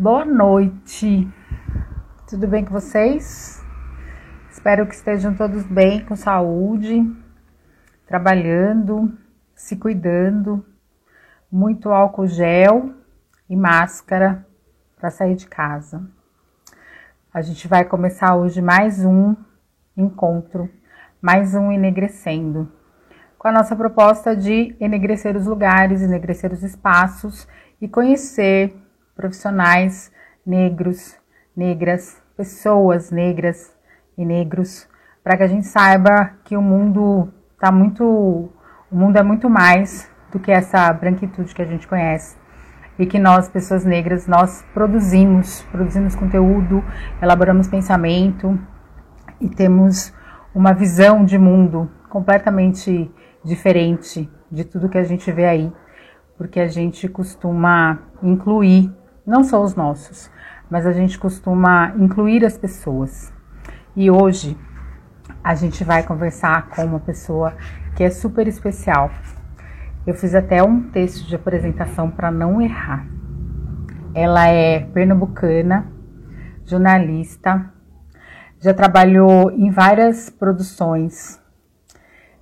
Boa noite. Tudo bem com vocês? Espero que estejam todos bem, com saúde, trabalhando, se cuidando. Muito álcool gel e máscara para sair de casa. A gente vai começar hoje mais um encontro, mais um enegrecendo, com a nossa proposta de enegrecer os lugares, enegrecer os espaços e conhecer profissionais negros, negras, pessoas negras e negros, para que a gente saiba que o mundo tá muito, o mundo é muito mais do que essa branquitude que a gente conhece. E que nós, pessoas negras, nós produzimos, produzimos conteúdo, elaboramos pensamento e temos uma visão de mundo completamente diferente de tudo que a gente vê aí, porque a gente costuma incluir, não só os nossos, mas a gente costuma incluir as pessoas. E hoje a gente vai conversar com uma pessoa que é super especial, eu fiz até um texto de apresentação para não errar. Ela é pernambucana, jornalista, já trabalhou em várias produções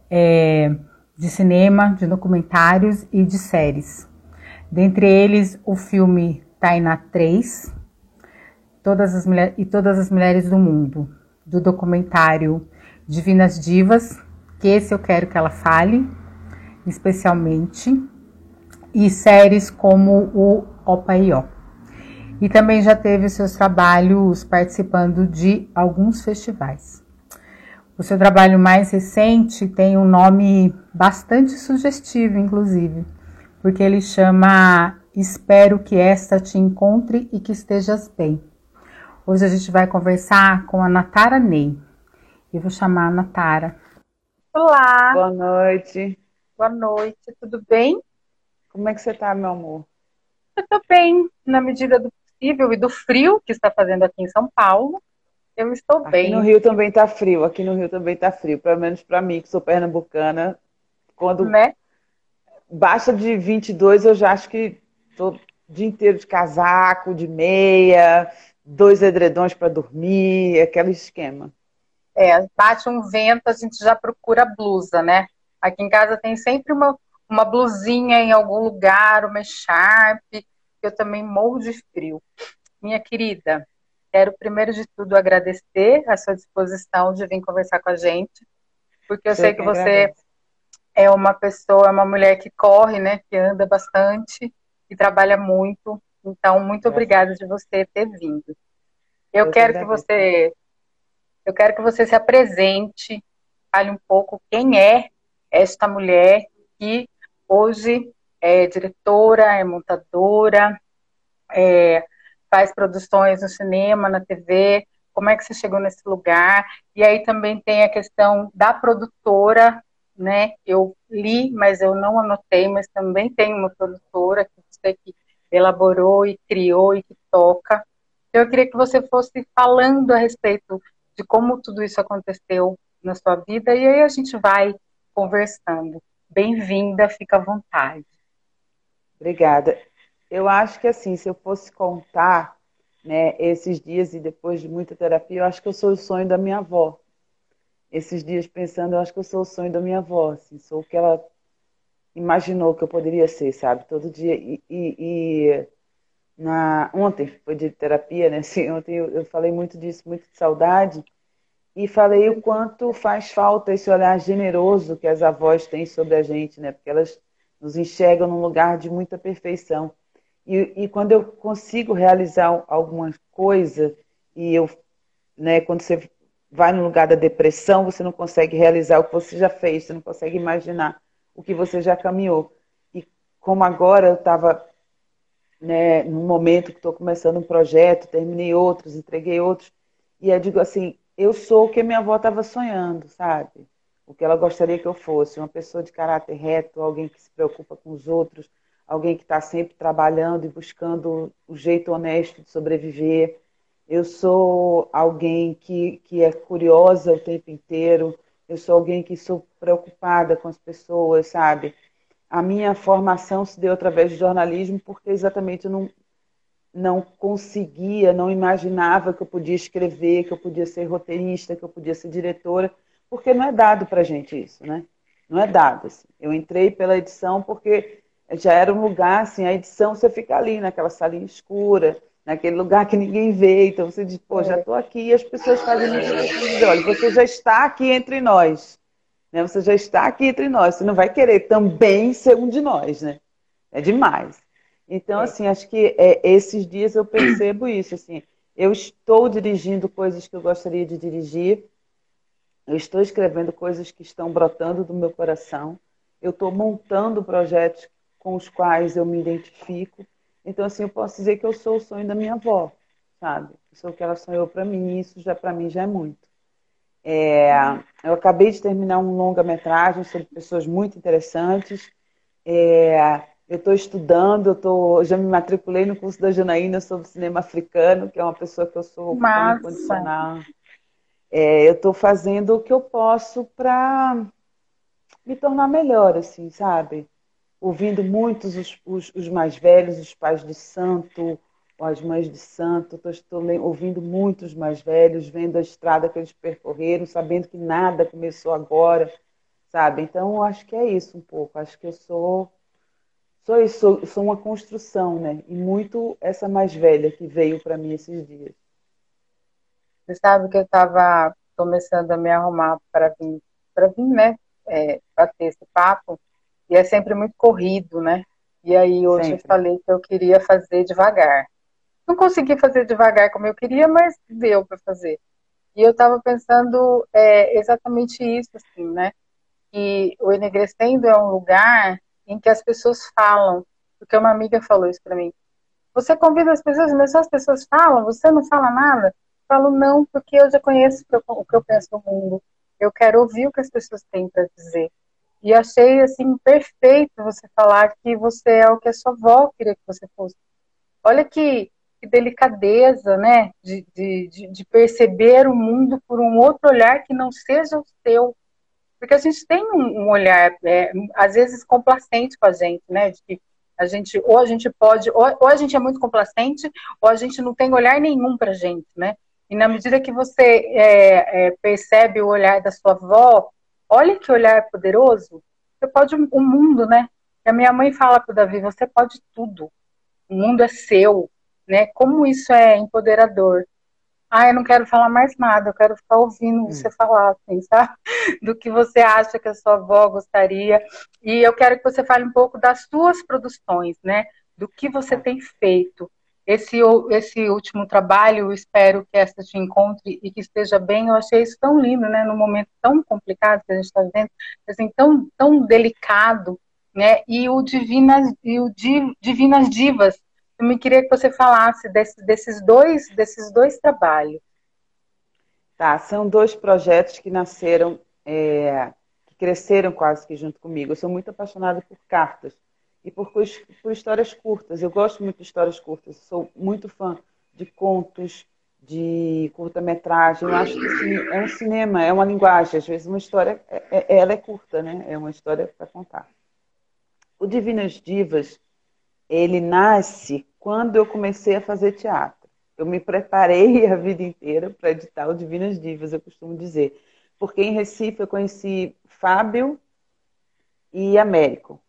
é, de cinema, de documentários e de séries. Dentre eles, o filme Tainá 3 todas as e Todas as Mulheres do Mundo, do documentário Divinas Divas, que esse eu quero que ela fale, especialmente, e séries como o Opaió. E também já teve seus trabalhos participando de alguns festivais. O seu trabalho mais recente tem um nome bastante sugestivo, inclusive, porque ele chama Espero que esta te encontre e que estejas bem. Hoje a gente vai conversar com a Natara Ney. Eu vou chamar a Natara. Olá. Boa noite. Boa noite, tudo bem? Como é que você está, meu amor? Eu estou bem, na medida do possível e do frio que está fazendo aqui em São Paulo. Eu estou aqui bem. Aqui no Rio também está frio, aqui no Rio também está frio, pelo menos para mim, que sou pernambucana. Quando né? baixa de 22, eu já acho que estou o dia inteiro de casaco, de meia, dois edredões para dormir, aquele esquema. É, bate um vento, a gente já procura blusa, né? Aqui em casa tem sempre uma, uma blusinha em algum lugar, uma echarpe, eu também morro de frio. Minha querida, quero primeiro de tudo agradecer a sua disposição de vir conversar com a gente, porque eu, eu sei que você agradeço. é uma pessoa, é uma mulher que corre, né, que anda bastante e trabalha muito. Então, muito obrigada de você ter vindo. Eu, eu quero que você eu quero que você se apresente, fale um pouco quem é esta mulher que hoje é diretora, é montadora, é, faz produções no cinema, na TV. Como é que você chegou nesse lugar? E aí também tem a questão da produtora, né? Eu li, mas eu não anotei, mas também tem uma produtora que você que elaborou e criou e que toca. Eu queria que você fosse falando a respeito de como tudo isso aconteceu na sua vida e aí a gente vai conversando. Bem-vinda, fica à vontade. Obrigada. Eu acho que assim, se eu fosse contar né, esses dias e depois de muita terapia, eu acho que eu sou o sonho da minha avó. Esses dias pensando, eu acho que eu sou o sonho da minha avó, assim, sou o que ela imaginou que eu poderia ser, sabe? Todo dia. E, e, e na, ontem foi de terapia, né? Assim, ontem eu, eu falei muito disso, muito de saudade e falei o quanto faz falta esse olhar generoso que as avós têm sobre a gente, né? Porque elas nos enxergam num lugar de muita perfeição. E, e quando eu consigo realizar alguma coisa e eu, né? Quando você vai no lugar da depressão, você não consegue realizar o que você já fez, você não consegue imaginar o que você já caminhou. E como agora eu estava né, num momento que estou começando um projeto, terminei outros, entreguei outros, e eu digo assim, eu sou o que minha avó estava sonhando, sabe? O que ela gostaria que eu fosse, uma pessoa de caráter reto, alguém que se preocupa com os outros, alguém que está sempre trabalhando e buscando o jeito honesto de sobreviver. Eu sou alguém que, que é curiosa o tempo inteiro. Eu sou alguém que sou preocupada com as pessoas, sabe? A minha formação se deu através de jornalismo porque exatamente eu não, não conseguia, não imaginava que eu podia escrever, que eu podia ser roteirista, que eu podia ser diretora, porque não é dado para gente isso, né? Não é dado. Assim. Eu entrei pela edição porque já era um lugar, assim, a edição você fica ali naquela salinha escura, naquele lugar que ninguém vê, então você diz, pô, já estou aqui e as pessoas fazem isso. Olha, você já está aqui entre nós, né? Você já está aqui entre nós, você não vai querer também ser um de nós, né? É demais. Então, é. assim, acho que é, esses dias eu percebo isso, assim, eu estou dirigindo coisas que eu gostaria de dirigir, eu estou escrevendo coisas que estão brotando do meu coração, eu estou montando projetos com os quais eu me identifico. Então, assim, eu posso dizer que eu sou o sonho da minha avó, sabe? Eu sou o que ela sonhou para mim, e isso já para mim já é muito. É, eu acabei de terminar um longa-metragem sobre pessoas muito interessantes. É, eu estou estudando, eu tô, já me matriculei no curso da Janaína sobre cinema africano, que é uma pessoa que eu sou incondicional. É, eu estou fazendo o que eu posso para me tornar melhor, assim, sabe? Ouvindo muitos os, os, os, mais velhos, os pais de santo, as mães de santo, estou ouvindo muitos mais velhos, vendo a estrada que eles percorreram, sabendo que nada começou agora, sabe? Então, acho que é isso um pouco. Acho que eu sou sou isso, sou uma construção, né? E muito essa mais velha que veio para mim esses dias. Você sabe que eu estava começando a me arrumar para vir, para vir, né? É, para ter esse papo e é sempre muito corrido, né? E aí hoje sempre. eu falei que eu queria fazer devagar. Não consegui fazer devagar como eu queria, mas deu para fazer. E eu estava pensando é, exatamente isso, assim, né? Que o Enegrecendo é um lugar em que as pessoas falam, porque uma amiga falou isso para mim. Você convida as pessoas, mas só as pessoas falam, você não fala nada? Eu falo, não, porque eu já conheço o que eu penso no mundo. Eu quero ouvir o que as pessoas têm para dizer. E achei, assim, perfeito você falar que você é o que a sua avó queria que você fosse. Olha que, que delicadeza, né? De, de, de perceber o mundo por um outro olhar que não seja o seu. Porque a gente tem um, olhar, é, às vezes, complacente com a gente, né? De que a gente, ou a gente pode, ou, ou a gente é muito complacente, ou a gente não tem olhar nenhum para a gente, né? E na medida que você é, é, percebe o olhar da sua avó, olha que olhar poderoso. Você pode o mundo, né? E a minha mãe fala para o Davi: você pode tudo. O mundo é seu, né? Como isso é empoderador ah, eu não quero falar mais nada, eu quero ficar ouvindo hum. você falar, assim, sabe? Do que você acha que a sua avó gostaria. E eu quero que você fale um pouco das suas produções, né? Do que você tá. tem feito. Esse, esse último trabalho, espero que essa te encontre e que esteja bem. Eu achei isso tão lindo, né? Num momento tão complicado que a gente está vivendo, assim, tão, tão delicado, né? E o Divinas, e o Divinas Divas, eu me queria que você falasse desse, desses, dois, desses dois trabalhos. Tá, são dois projetos que nasceram, é, que cresceram quase que junto comigo. Eu sou muito apaixonada por cartas e por, por histórias curtas. Eu gosto muito de histórias curtas. Sou muito fã de contos, de curta-metragem. Eu acho que é um cinema, é uma linguagem. Às vezes uma história, é, é, ela é curta, né? É uma história para contar. O Divinas Divas ele nasce quando eu comecei a fazer teatro. Eu me preparei a vida inteira para editar o Divinas Divas, eu costumo dizer. Porque em Recife eu conheci Fábio e Américo,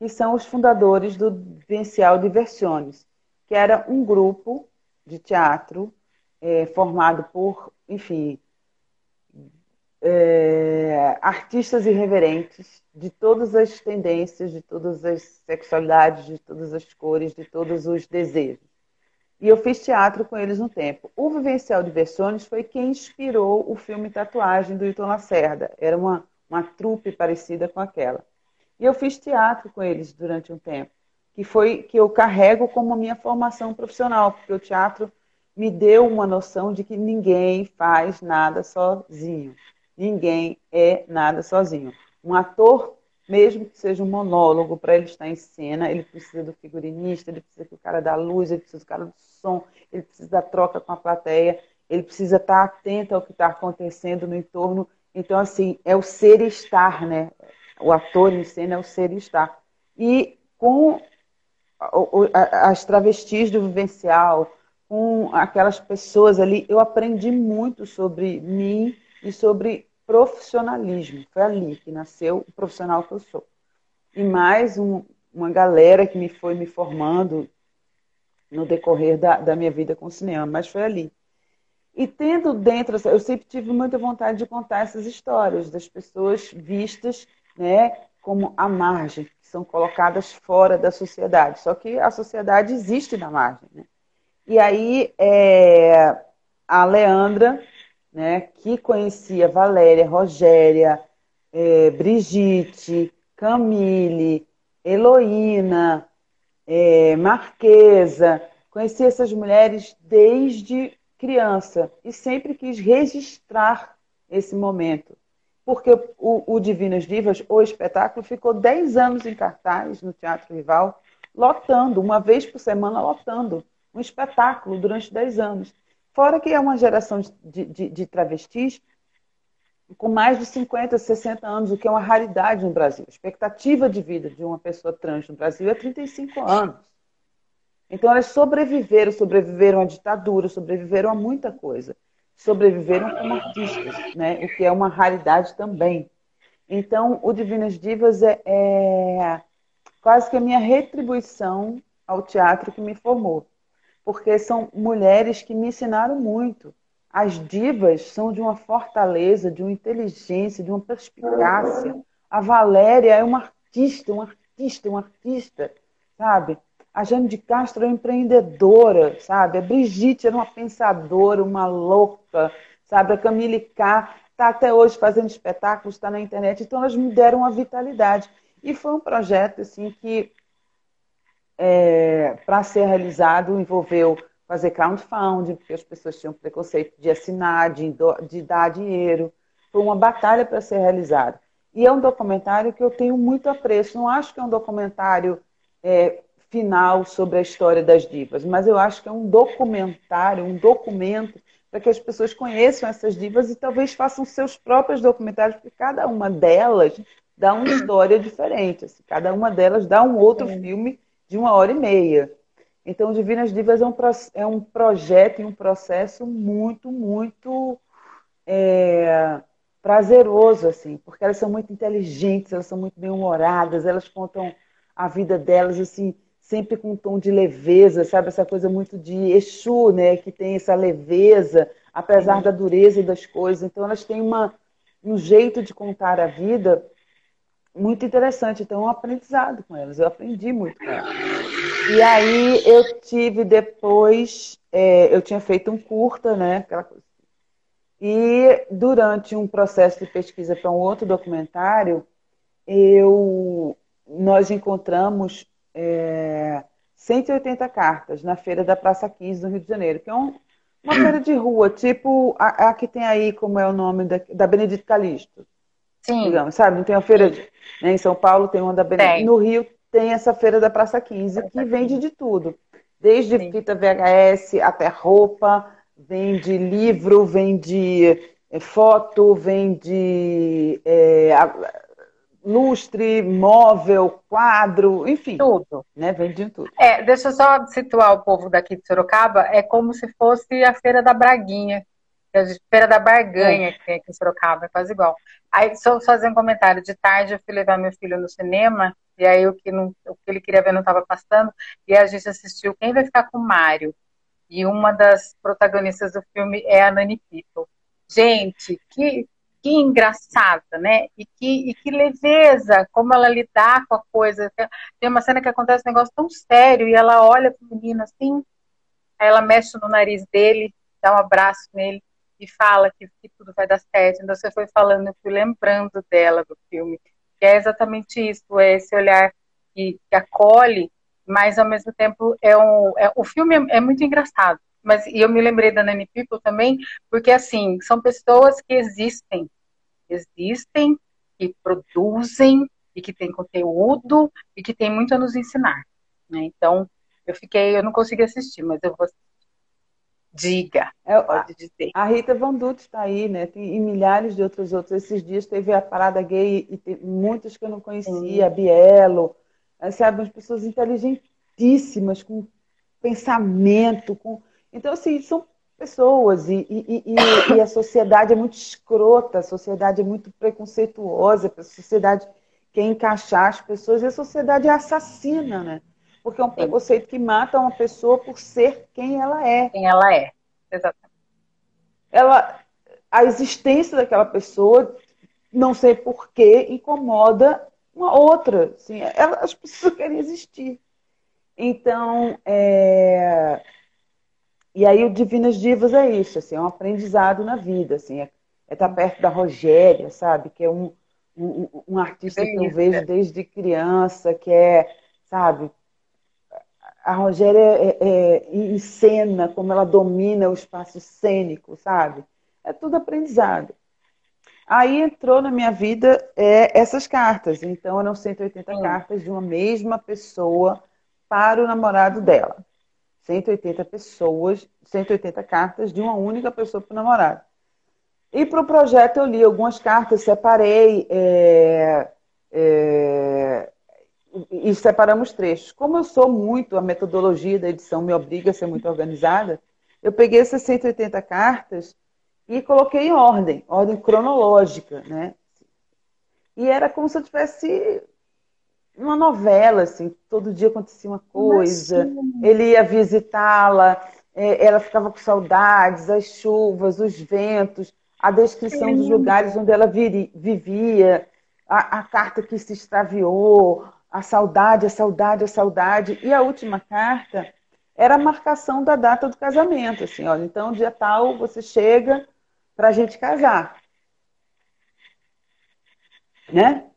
que são os fundadores do Vivencial Diversiones, que era um grupo de teatro é, formado por, enfim, é, artistas irreverentes de todas as tendências, de todas as sexualidades, de todas as cores, de todos os desejos. E eu fiz teatro com eles um tempo. O Vivencial de Versões foi quem inspirou o filme Tatuagem do Hilton Lacerda. Era uma, uma trupe parecida com aquela. E eu fiz teatro com eles durante um tempo, que foi que eu carrego como minha formação profissional, porque o teatro me deu uma noção de que ninguém faz nada sozinho. Ninguém é nada sozinho. Um ator, mesmo que seja um monólogo, para ele estar em cena, ele precisa do figurinista, ele precisa do cara da luz, ele precisa do cara do som, ele precisa da troca com a plateia, ele precisa estar atento ao que está acontecendo no entorno. Então, assim, é o ser e estar, né? O ator em cena é o ser e estar. E com as travestis do vivencial, com aquelas pessoas ali, eu aprendi muito sobre mim e sobre profissionalismo. Foi ali que nasceu o profissional que eu sou. E mais um, uma galera que me foi me formando no decorrer da, da minha vida com o cinema, mas foi ali. E tendo dentro, eu sempre tive muita vontade de contar essas histórias das pessoas vistas, né, como a margem, que são colocadas fora da sociedade. Só que a sociedade existe na margem. Né? E aí é, a Leandra, né, que conhecia Valéria, Rogéria, é, Brigitte, Camille, Heloína, é, Marquesa, conhecia essas mulheres desde criança e sempre quis registrar esse momento. Porque o, o Divinas Divas, o espetáculo, ficou 10 anos em cartaz no Teatro Rival, lotando, uma vez por semana lotando um espetáculo durante 10 anos. Fora que é uma geração de, de, de travestis com mais de 50, 60 anos, o que é uma raridade no Brasil. A expectativa de vida de uma pessoa trans no Brasil é 35 anos. Então elas sobreviveram, sobreviveram à ditadura, sobreviveram a muita coisa. Sobreviveram como artistas, né? o que é uma raridade também. Então, o Divinas Divas é, é quase que a minha retribuição ao teatro que me formou porque são mulheres que me ensinaram muito. As divas são de uma fortaleza, de uma inteligência, de uma perspicácia. A Valéria é uma artista, uma artista, uma artista, sabe? A Jane de Castro é empreendedora, sabe? A Brigitte era uma pensadora, uma louca, sabe? A Camille K está até hoje fazendo espetáculos, está na internet. Então, elas me deram uma vitalidade. E foi um projeto assim que é, para ser realizado envolveu fazer crowdfunding, porque as pessoas tinham preconceito de assinar, de, de dar dinheiro. Foi uma batalha para ser realizado. E é um documentário que eu tenho muito apreço. Não acho que é um documentário é, final sobre a história das divas, mas eu acho que é um documentário, um documento para que as pessoas conheçam essas divas e talvez façam seus próprios documentários, porque cada uma delas dá uma história diferente. Assim, cada uma delas dá um outro filme de uma hora e meia. Então, Divinas Divas é um, é um projeto e um processo muito, muito é, prazeroso, assim, porque elas são muito inteligentes, elas são muito bem-humoradas, elas contam a vida delas, assim, sempre com um tom de leveza, sabe? Essa coisa muito de Exu, né? Que tem essa leveza, apesar da dureza das coisas. Então, elas têm uma, um jeito de contar a vida muito interessante. Então, um aprendizado com elas. Eu aprendi muito com elas. E aí eu tive depois, é, eu tinha feito um curta, né? Aquela coisa. E durante um processo de pesquisa para um outro documentário, eu, nós encontramos é, 180 cartas na feira da Praça 15 do Rio de Janeiro, que é um, uma feira de rua, tipo a, a, que tem aí, como é o nome da, da Benedito Calixto. Sim. Digamos, sabe? Não tem uma feira de, né, em São Paulo, tem uma da Benedito. No Rio tem essa feira da Praça 15, que vende de tudo. Desde Sim. fita VHS até roupa, vende livro, vende é, foto, vende é, lustre, móvel, quadro, enfim. Tudo. Né? Vende tudo. É, deixa eu só situar o povo daqui de Sorocaba, é como se fosse a Feira da Braguinha, a Feira da Barganha, é. que tem aqui em Sorocaba, é quase igual. Aí, só fazer um comentário. De tarde, eu fui levar meu filho no cinema, e aí o que, não, o que ele queria ver não estava passando, e a gente assistiu Quem Vai Ficar com o Mário? E uma das protagonistas do filme é a Nani People. Gente, que, que engraçada, né? E que, e que leveza, como ela lidar com a coisa. Tem uma cena que acontece um negócio tão sério, e ela olha para o menino assim, aí ela mexe no nariz dele, dá um abraço nele, e fala que, que, tudo vai dar certo. Então você foi falando, eu fui lembrando dela do filme, que é exatamente isso, é esse olhar que, que acolhe, mas ao mesmo tempo é um, é, o filme é, é, muito engraçado. Mas e eu me lembrei da Nani People também, porque assim são pessoas que existem, existem, que produzem e que têm conteúdo e que têm muito a nos ensinar. Né? Então eu fiquei, eu não consegui assistir, mas eu vou Diga, é, pode dizer. A Rita Van Dutt está aí, né? Tem, e milhares de outros outros. Esses dias teve a parada gay e tem muitos que eu não conhecia, Sim. a Bielo, sabe? Umas pessoas inteligentíssimas com pensamento, com. Então, assim, são pessoas e, e, e, e, a sociedade é muito escrota, a sociedade é muito preconceituosa, a sociedade quer encaixar as pessoas e a sociedade é assassina, né? Porque é um preconceito que mata uma pessoa por ser quem ela é. Quem ela é, exatamente. Ela, a existência daquela pessoa, não sei porquê, incomoda uma outra. Assim, ela, as pessoas querem existir. Então, é... e aí o Divinas Divas é isso, assim, é um aprendizado na vida, assim, é, é estar perto da Rogéria, sabe, que é um, um, um artista que eu vejo desde criança, que é, sabe, a Rogéria é, é, encena, como ela domina o espaço cênico, sabe? É tudo aprendizado. Aí entrou na minha vida é, essas cartas. Então eram 180 hum. cartas de uma mesma pessoa para o namorado dela. 180 pessoas, 180 cartas de uma única pessoa para o namorado. E para o projeto eu li algumas cartas, separei é, é, e separamos trechos. Como eu sou muito, a metodologia da edição me obriga a ser muito organizada, eu peguei essas 180 cartas e coloquei em ordem, ordem cronológica, né? E era como se eu tivesse uma novela, assim, todo dia acontecia uma coisa, Imagina. ele ia visitá-la, é, ela ficava com saudades, as chuvas, os ventos, a descrição dos lugares onde ela vivia, a, a carta que se extraviou, a saudade, a saudade, a saudade. E a última carta era a marcação da data do casamento, assim, olha, então dia tal você chega para a gente casar. Né?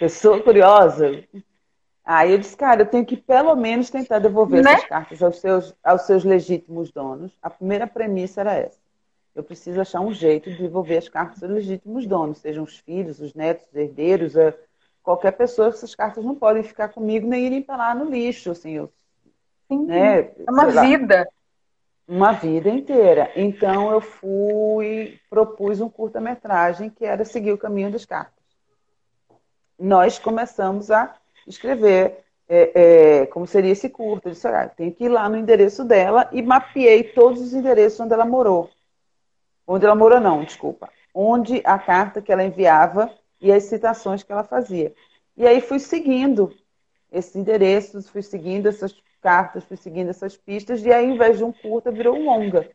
Pessoa curiosa. Aí eu disse, cara, eu tenho que pelo menos tentar devolver né? essas cartas aos seus, aos seus legítimos donos. A primeira premissa era essa. Eu preciso achar um jeito de devolver as cartas aos legítimos donos, sejam os filhos, os netos, os herdeiros, qualquer pessoa. Essas cartas não podem ficar comigo nem irem para lá no lixo, assim. Eu, Sim, né, é uma vida. uma vida inteira. Então eu fui, propus um curta-metragem que era seguir o caminho das cartas nós começamos a escrever é, é, como seria esse curto. Eu disse, ah, tenho que ir lá no endereço dela e mapeei todos os endereços onde ela morou. Onde ela morou, não, desculpa. Onde a carta que ela enviava e as citações que ela fazia. E aí fui seguindo esses endereços, fui seguindo essas cartas, fui seguindo essas pistas, e aí, ao invés de um curta, virou um longa.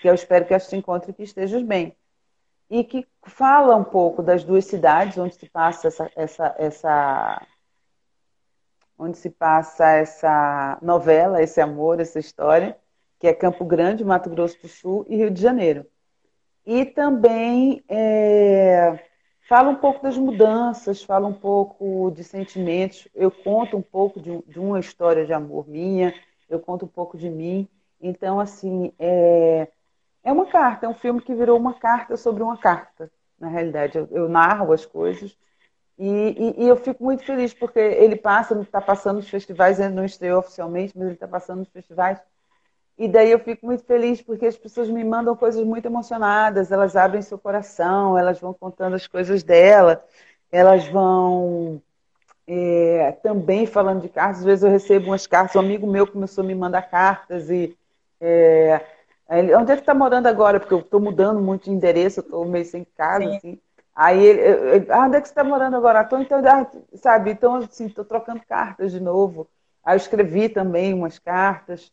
Que eu espero que te encontre e que estejas bem e que fala um pouco das duas cidades onde se passa essa, essa, essa onde se passa essa novela, esse amor, essa história, que é Campo Grande, Mato Grosso do Sul e Rio de Janeiro. E também é, fala um pouco das mudanças, fala um pouco de sentimentos. Eu conto um pouco de, de uma história de amor minha, eu conto um pouco de mim. Então, assim, é, é uma carta, é um filme que virou uma carta sobre uma carta, na realidade. Eu, eu narro as coisas e, e, e, eu fico muito feliz porque ele passa, está passando nos festivais, ainda não estreou oficialmente, mas ele está passando nos festivais. E daí eu fico muito feliz porque as pessoas me mandam coisas muito emocionadas, elas abrem seu coração, elas vão contando as coisas dela, elas vão é, também falando de cartas. Às vezes eu recebo umas cartas, um amigo meu começou a me mandar cartas e é, ele, onde é que está morando agora? Porque eu estou mudando muito de endereço, eu estou meio sem casa, Sim. assim. Aí ele, ele, ah, onde é que você está morando agora? Tô, então, ah, sabe, então assim, estou trocando cartas de novo. Aí eu escrevi também umas cartas.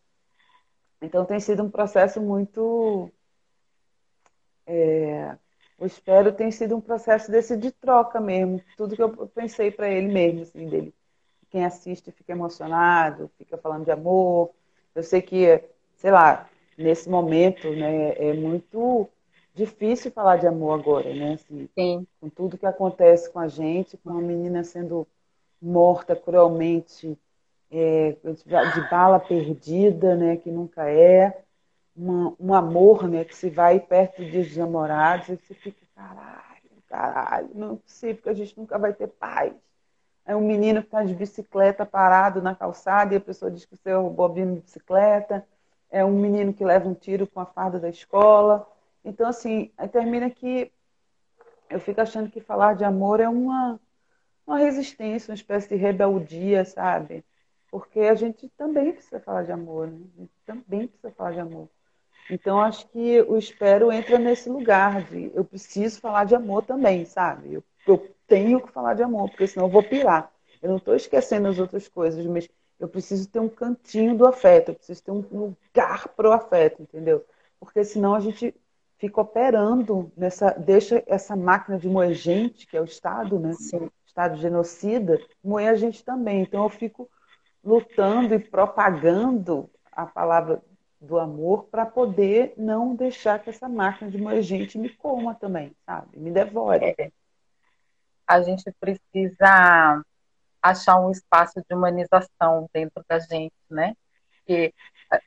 Então tem sido um processo muito. É, eu espero tem sido um processo desse de troca mesmo. Tudo que eu pensei para ele mesmo, assim, dele. Quem assiste fica emocionado, fica falando de amor. Eu sei que, sei lá, nesse momento, né, é muito difícil falar de amor agora, né? Assim, Sim. Com tudo que acontece com a gente, com uma menina sendo morta cruelmente, é, de bala perdida, né? Que nunca é. Uma, um amor, né? Que se vai perto dos namorados e você fica, caralho, caralho, não é possível que a gente nunca vai ter paz. É um menino que está de bicicleta parado na calçada e a pessoa diz que você roubou a bicicleta é um menino que leva um tiro com a farda da escola. Então, assim, aí termina que eu fico achando que falar de amor é uma, uma resistência, uma espécie de rebeldia, sabe? porque a gente também precisa falar de amor, né? A gente também precisa falar de amor. Então, acho que o espero entra nesse lugar de eu preciso falar de amor também, sabe? Eu, eu tenho que falar de amor, porque senão eu vou pirar. Eu não estou esquecendo as outras coisas, mas eu preciso ter um cantinho do afeto, eu preciso ter um lugar para o afeto, entendeu? Porque senão a gente fica operando nessa, deixa essa máquina de moer gente, que é o Estado, né? Sim. Estado genocida, moer a gente também. Então eu fico lutando e propagando a palavra do amor para poder não deixar que essa máquina de moer gente me coma também, sabe? Me devore. É. A gente precisa achar um espaço de humanização dentro da gente, né? Que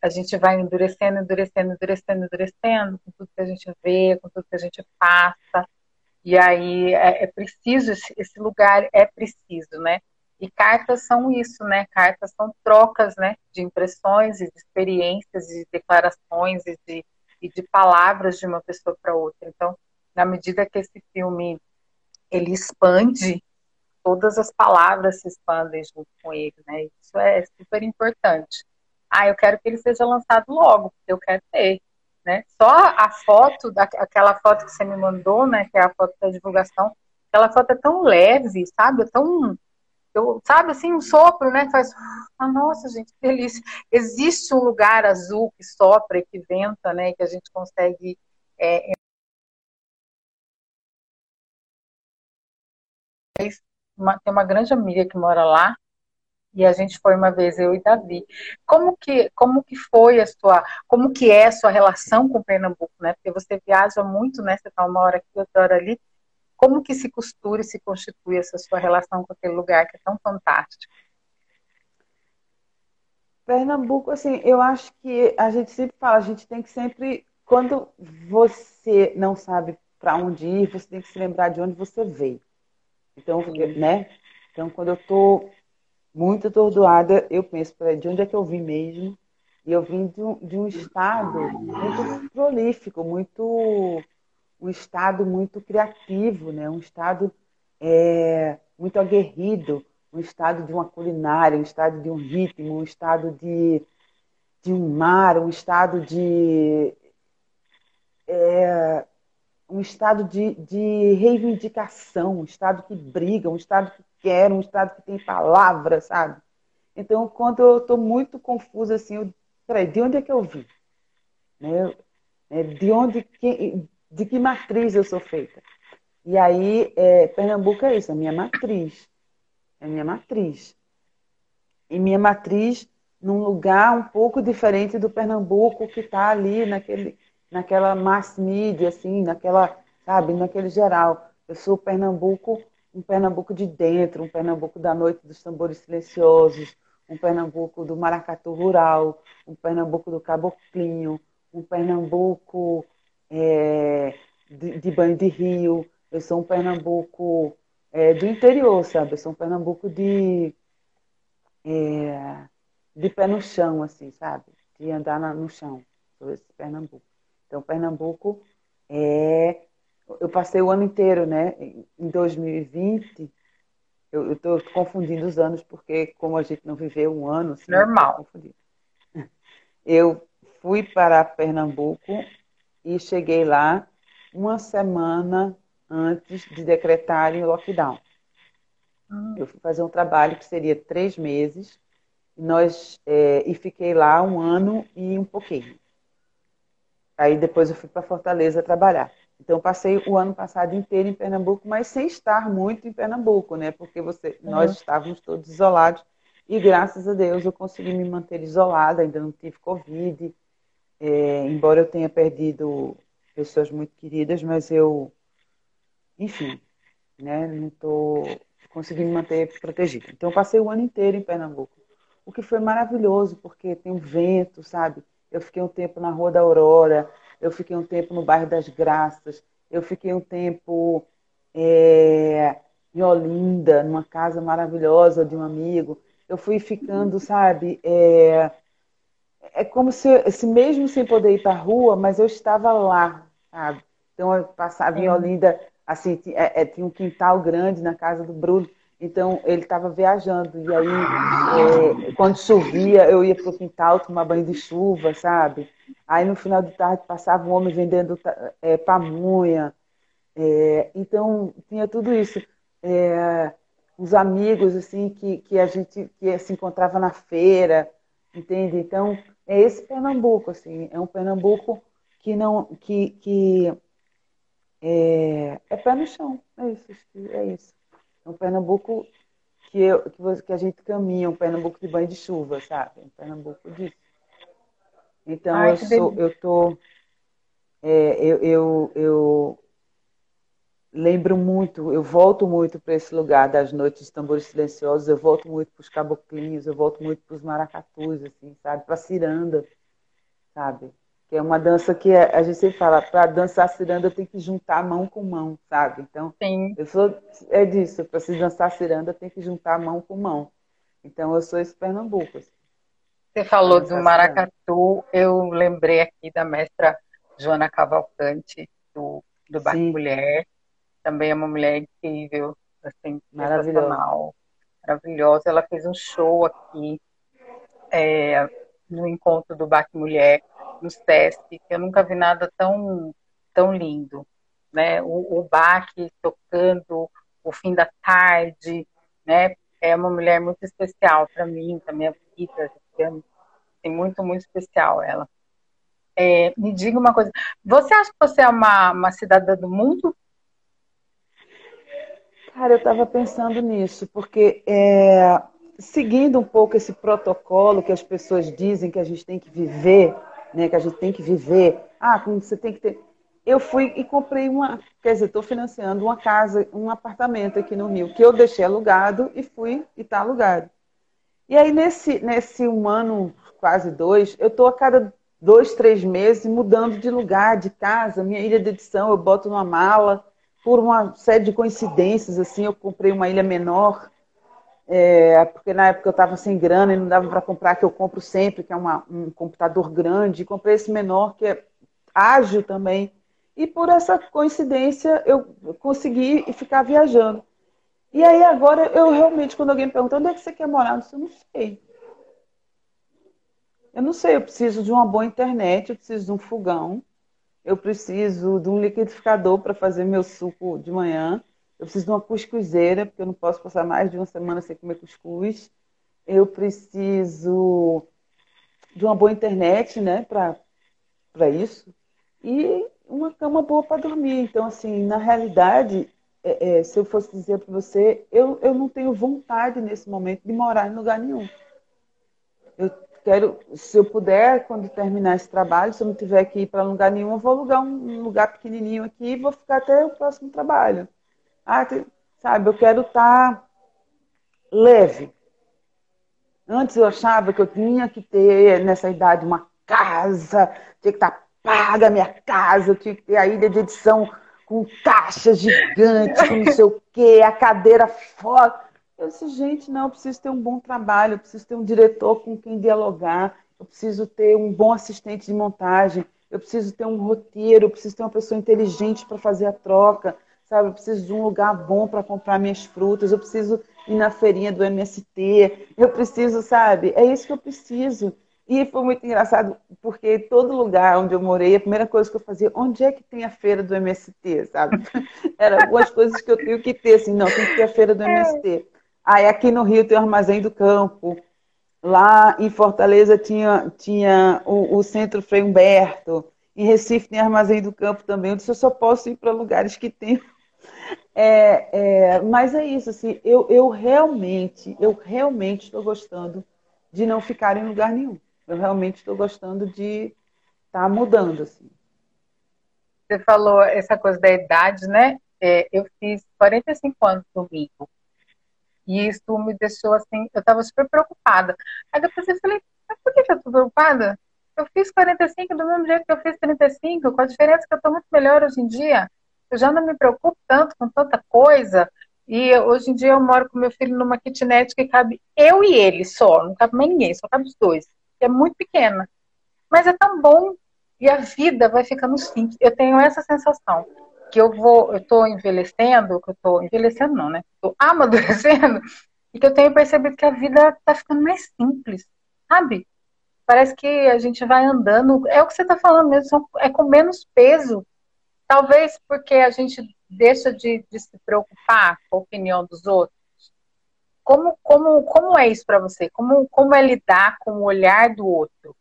a, gente vai endurecendo, endurecendo, endurecendo, endurecendo com tudo que a gente vê, com tudo que a gente passa. E aí é, é preciso, esse, lugar é preciso, né? E cartas são isso, né? Cartas são trocas, né? De impressões e de experiências, de declarações e de, e de palavras de uma pessoa para outra. Então, na medida que esse filme ele expande, todas as palavras se expandem junto com ele, né? Isso é super importante. Ah, eu quero que ele seja lançado logo, porque eu quero ter, né? Só a foto, aquela foto que você me mandou, né? Que é a foto da divulgação, aquela foto é tão leve, sabe? É tão eu, sabe assim, um sopro, né? Faz, ah, nossa, gente, que delícia. Existe um lugar azul que sopra, que venta, né? Que a gente consegue. É, uma, tem uma grande amiga que mora lá e a gente foi uma vez eu e Davi. Como que como que foi a sua como que é a sua relação com Pernambuco, né? Porque você viaja muito, né? Você está uma hora aqui, outra hora ali. Como que se costura e se constitui essa sua relação com aquele lugar que é tão fantástico? Pernambuco, assim, eu acho que a gente sempre fala, a gente tem que sempre, quando você não sabe para onde ir, você tem que se lembrar de onde você veio. Então, né? Então, quando eu estou muito atordoada, eu penso, peraí, de onde é que eu vim mesmo? E eu vim de um, de um estado muito prolífico, muito um estado muito criativo, né? um estado é, muito aguerrido, um estado de uma culinária, um estado de um ritmo, um estado de, de um mar, um estado de. É, um estado de, de reivindicação, um estado que briga, um estado que quer, um estado que tem palavras, sabe? Então, quando eu estou muito confusa, assim, eu, peraí, de onde é que eu vim? Né? É, de onde, que, de que matriz eu sou feita. E aí, é, Pernambuco é isso, a minha matriz. É a minha matriz. E minha matriz num lugar um pouco diferente do Pernambuco que está ali naquele, naquela mass media, assim, naquela, sabe, naquele geral. Eu sou Pernambuco, um Pernambuco de dentro, um Pernambuco da noite dos tambores silenciosos, um Pernambuco do maracatu rural, um Pernambuco do caboclinho, um Pernambuco é, de, de, banho de rio. Eu sou um Pernambuco é, do interior, sabe? Eu sou um Pernambuco de, é, de pé no chão, assim, sabe? De andar na, no chão. Sou esse Pernambuco. Então, Pernambuco é. Eu passei o ano inteiro, né? Em 2020, eu estou confundindo os anos, porque como a gente não viveu um ano, assim, normal. Eu fui para Pernambuco e cheguei lá uma semana antes de decretarem o lockdown. Hum. Eu fui fazer um trabalho que seria três meses nós é, e fiquei lá um ano e um pouquinho. Aí depois eu fui para Fortaleza trabalhar. Então passei o ano passado inteiro em Pernambuco, mas sem estar muito em Pernambuco, né? Porque você, uhum. nós estávamos todos isolados e graças a Deus eu consegui me manter isolada. Ainda não tive covid, é, embora eu tenha perdido pessoas muito queridas, mas eu, enfim, né, não estou conseguindo me manter protegida. Então, eu passei o ano inteiro em Pernambuco, o que foi maravilhoso, porque tem um vento, sabe? Eu fiquei um tempo na Rua da Aurora, eu fiquei um tempo no bairro das Graças, eu fiquei um tempo é, em Olinda, numa casa maravilhosa de um amigo. Eu fui ficando, sabe, é, é como se, se mesmo sem poder ir para a rua, mas eu estava lá, sabe? Então eu passava em Olinda, assim, é, é, tinha um quintal grande na casa do Bruno. Então ele estava viajando e aí é, quando chovia eu ia para o quintal tomar banho de chuva, sabe? Aí no final de tarde passava um homem vendendo é, pamonha. É, então tinha tudo isso. É, os amigos assim que, que a gente que se encontrava na feira, entende? Então é esse Pernambuco assim, é um Pernambuco que não que, que é, é pé no chão, é isso, é isso. É um Pernambuco que, eu, que, que a gente caminha, um Pernambuco de banho de chuva, sabe? Um Pernambuco disso. Então Ai, eu sou, eu tô, é, eu, eu, eu lembro muito, eu volto muito para esse lugar das noites de tambores silenciosos, eu volto muito para os caboclinhos, eu volto muito para os maracatus, assim, sabe? Para ciranda, sabe? Que é uma dança que é, a gente sempre fala, para dançar ciranda tem que juntar mão com mão, sabe? Então, Sim. eu sou é disso, para se dançar ciranda tem que juntar mão com mão. Então, eu sou esse Pernambuco. Assim. Você falou do maracatu, eu lembrei aqui da mestra Joana Cavalcante, do, do Bar Mulher, também é uma mulher incrível, assim, maravilhosa. Maravilhosa. Ela fez um show aqui é, no encontro do Baque Mulher no SESC, que eu nunca vi nada tão, tão lindo. Né? O, o Baque tocando o fim da tarde, né? É uma mulher muito especial para mim, para minha vida. É muito, muito especial ela. É, me diga uma coisa. Você acha que você é uma, uma cidadã do mundo? Cara, eu estava pensando nisso, porque é, seguindo um pouco esse protocolo que as pessoas dizem que a gente tem que viver, né, que a gente tem que viver. Ah, você tem que ter. Eu fui e comprei uma, quer dizer, estou financiando uma casa, um apartamento aqui no Rio, que eu deixei alugado e fui e está alugado. E aí, nesse, nesse um ano, quase dois, eu estou a cada dois, três meses mudando de lugar, de casa. Minha ilha de edição eu boto numa mala. Por uma série de coincidências, assim, eu comprei uma ilha menor é, porque na época eu estava sem grana e não dava para comprar, que eu compro sempre, que é uma, um computador grande, comprei esse menor, que é ágil também. E por essa coincidência eu consegui ficar viajando. E aí agora eu realmente, quando alguém pergunta onde é que você quer morar, eu, disse, eu não sei. Eu não sei, eu preciso de uma boa internet, eu preciso de um fogão, eu preciso de um liquidificador para fazer meu suco de manhã, eu preciso de uma cuscuzeira, porque eu não posso passar mais de uma semana sem comer cuscuz. Eu preciso de uma boa internet, né, para isso. E uma cama boa para dormir. Então, assim, na realidade, é, é, se eu fosse dizer para você, eu, eu não tenho vontade nesse momento de morar em lugar nenhum. Eu quero, se eu puder, quando terminar esse trabalho, se eu não tiver que ir para lugar nenhum, eu vou alugar um lugar pequenininho aqui e vou ficar até o próximo trabalho. Ah, sabe, eu quero estar tá leve. Antes eu achava que eu tinha que ter, nessa idade, uma casa, tinha que estar tá paga a minha casa, tinha que ter a ilha de edição com caixa gigante, com não sei o quê, a cadeira fora. Eu disse, gente, não, eu preciso ter um bom trabalho, eu preciso ter um diretor com quem dialogar, eu preciso ter um bom assistente de montagem, eu preciso ter um roteiro, eu preciso ter uma pessoa inteligente para fazer a troca, sabe? Eu preciso de um lugar bom para comprar minhas frutas, eu preciso ir na feirinha do MST, eu preciso, sabe? É isso que eu preciso. E foi muito engraçado, porque todo lugar onde eu morei, a primeira coisa que eu fazia, onde é que tem a feira do MST, sabe? Era algumas coisas que eu tenho que ter, assim, não, tem que ter a feira do MST. Aí aqui no Rio tem o Armazém do Campo, lá em Fortaleza tinha, tinha o, o Centro Frei Humberto, em Recife tem Armazém do Campo também, disse, eu só posso ir para lugares que tem é, é, mas é isso, assim, eu, eu realmente, eu realmente estou gostando de não ficar em lugar nenhum. Eu realmente estou gostando de estar tá mudando, assim. Você falou essa coisa da idade, né? É, eu fiz 45 anos domingo. E isso me deixou assim, eu estava super preocupada. Aí depois eu falei, mas por que eu estou preocupada? Eu fiz 45 do mesmo jeito que eu fiz 35, com a diferença que eu estou muito melhor hoje em dia eu já não me preocupo tanto com tanta coisa. E hoje em dia eu moro com meu filho numa kitnet que cabe eu e ele só, não cabe mais ninguém, só cabe os dois. É muito pequena. Mas é tão bom e a vida vai ficando simples. Eu tenho essa sensação. que eu vou, eu tô envelhecendo, que eu tô envelhecendo não, né? Tô amadurecendo e que eu tenho percebido que a vida tá ficando mais simples, sabe? Parece que a gente vai andando, é o que você tá falando mesmo, é com menos peso. Talvez porque a gente deixa de, de se preocupar com a opinião dos outros. Como, como, como é isso para você? Como, como é lidar com o olhar do outro?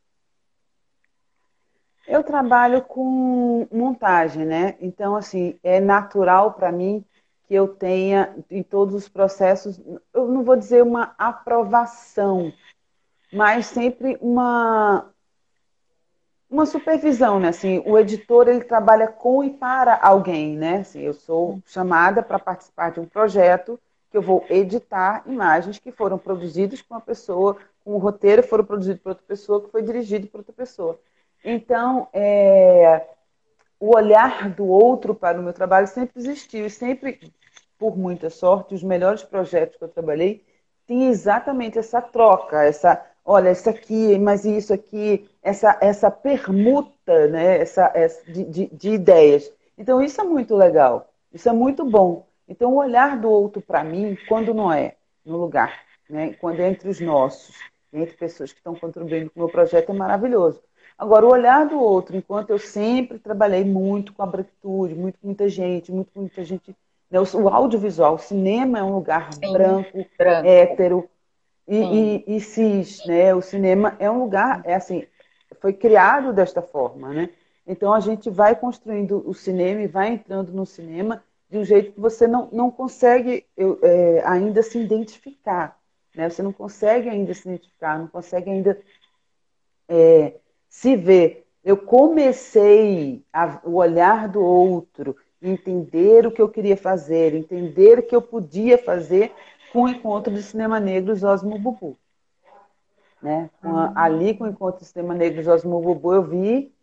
Eu trabalho com montagem, né? Então, assim, é natural para mim que eu tenha em todos os processos, eu não vou dizer uma aprovação, mas sempre uma uma supervisão, né? Assim, o editor ele trabalha com e para alguém, né? Assim, eu sou chamada para participar de um projeto que eu vou editar imagens que foram produzidas por uma pessoa, com um roteiro foram produzidos por outra pessoa, que foi dirigido por outra pessoa. Então, é, o olhar do outro para o meu trabalho sempre existiu e sempre, por muita sorte, os melhores projetos que eu trabalhei tinham exatamente essa troca, essa, olha, isso aqui, mas isso aqui, essa, essa permuta, né, essa, essa de, de, de ideias. Então, isso é muito legal, isso é muito bom. Então, o olhar do outro para mim, quando não é no lugar, né, quando é entre os nossos, entre pessoas que estão contribuindo com o meu projeto, é maravilhoso. Agora, o olhar do outro, enquanto eu sempre trabalhei muito com a branquitude, muito com muita gente, muito com muita gente. Né? O, audiovisual, o cinema é um lugar Sim, branco, branco, hétero e, e, e, cis, né? O cinema é um lugar, é assim, foi criado desta forma, né? Então a gente vai construindo o cinema e vai entrando no cinema de um jeito que você não, não consegue eu, é, ainda se identificar, né? Você não consegue ainda se identificar, não consegue ainda é, se vê. Eu comecei a, o olhar do outro, entender o que eu queria fazer, entender o que eu podia fazer com o encontro de cinema negro Osmo Bubu. Né? Uhum. ali com o encontro cinema negro Osmo Bubu, eu vi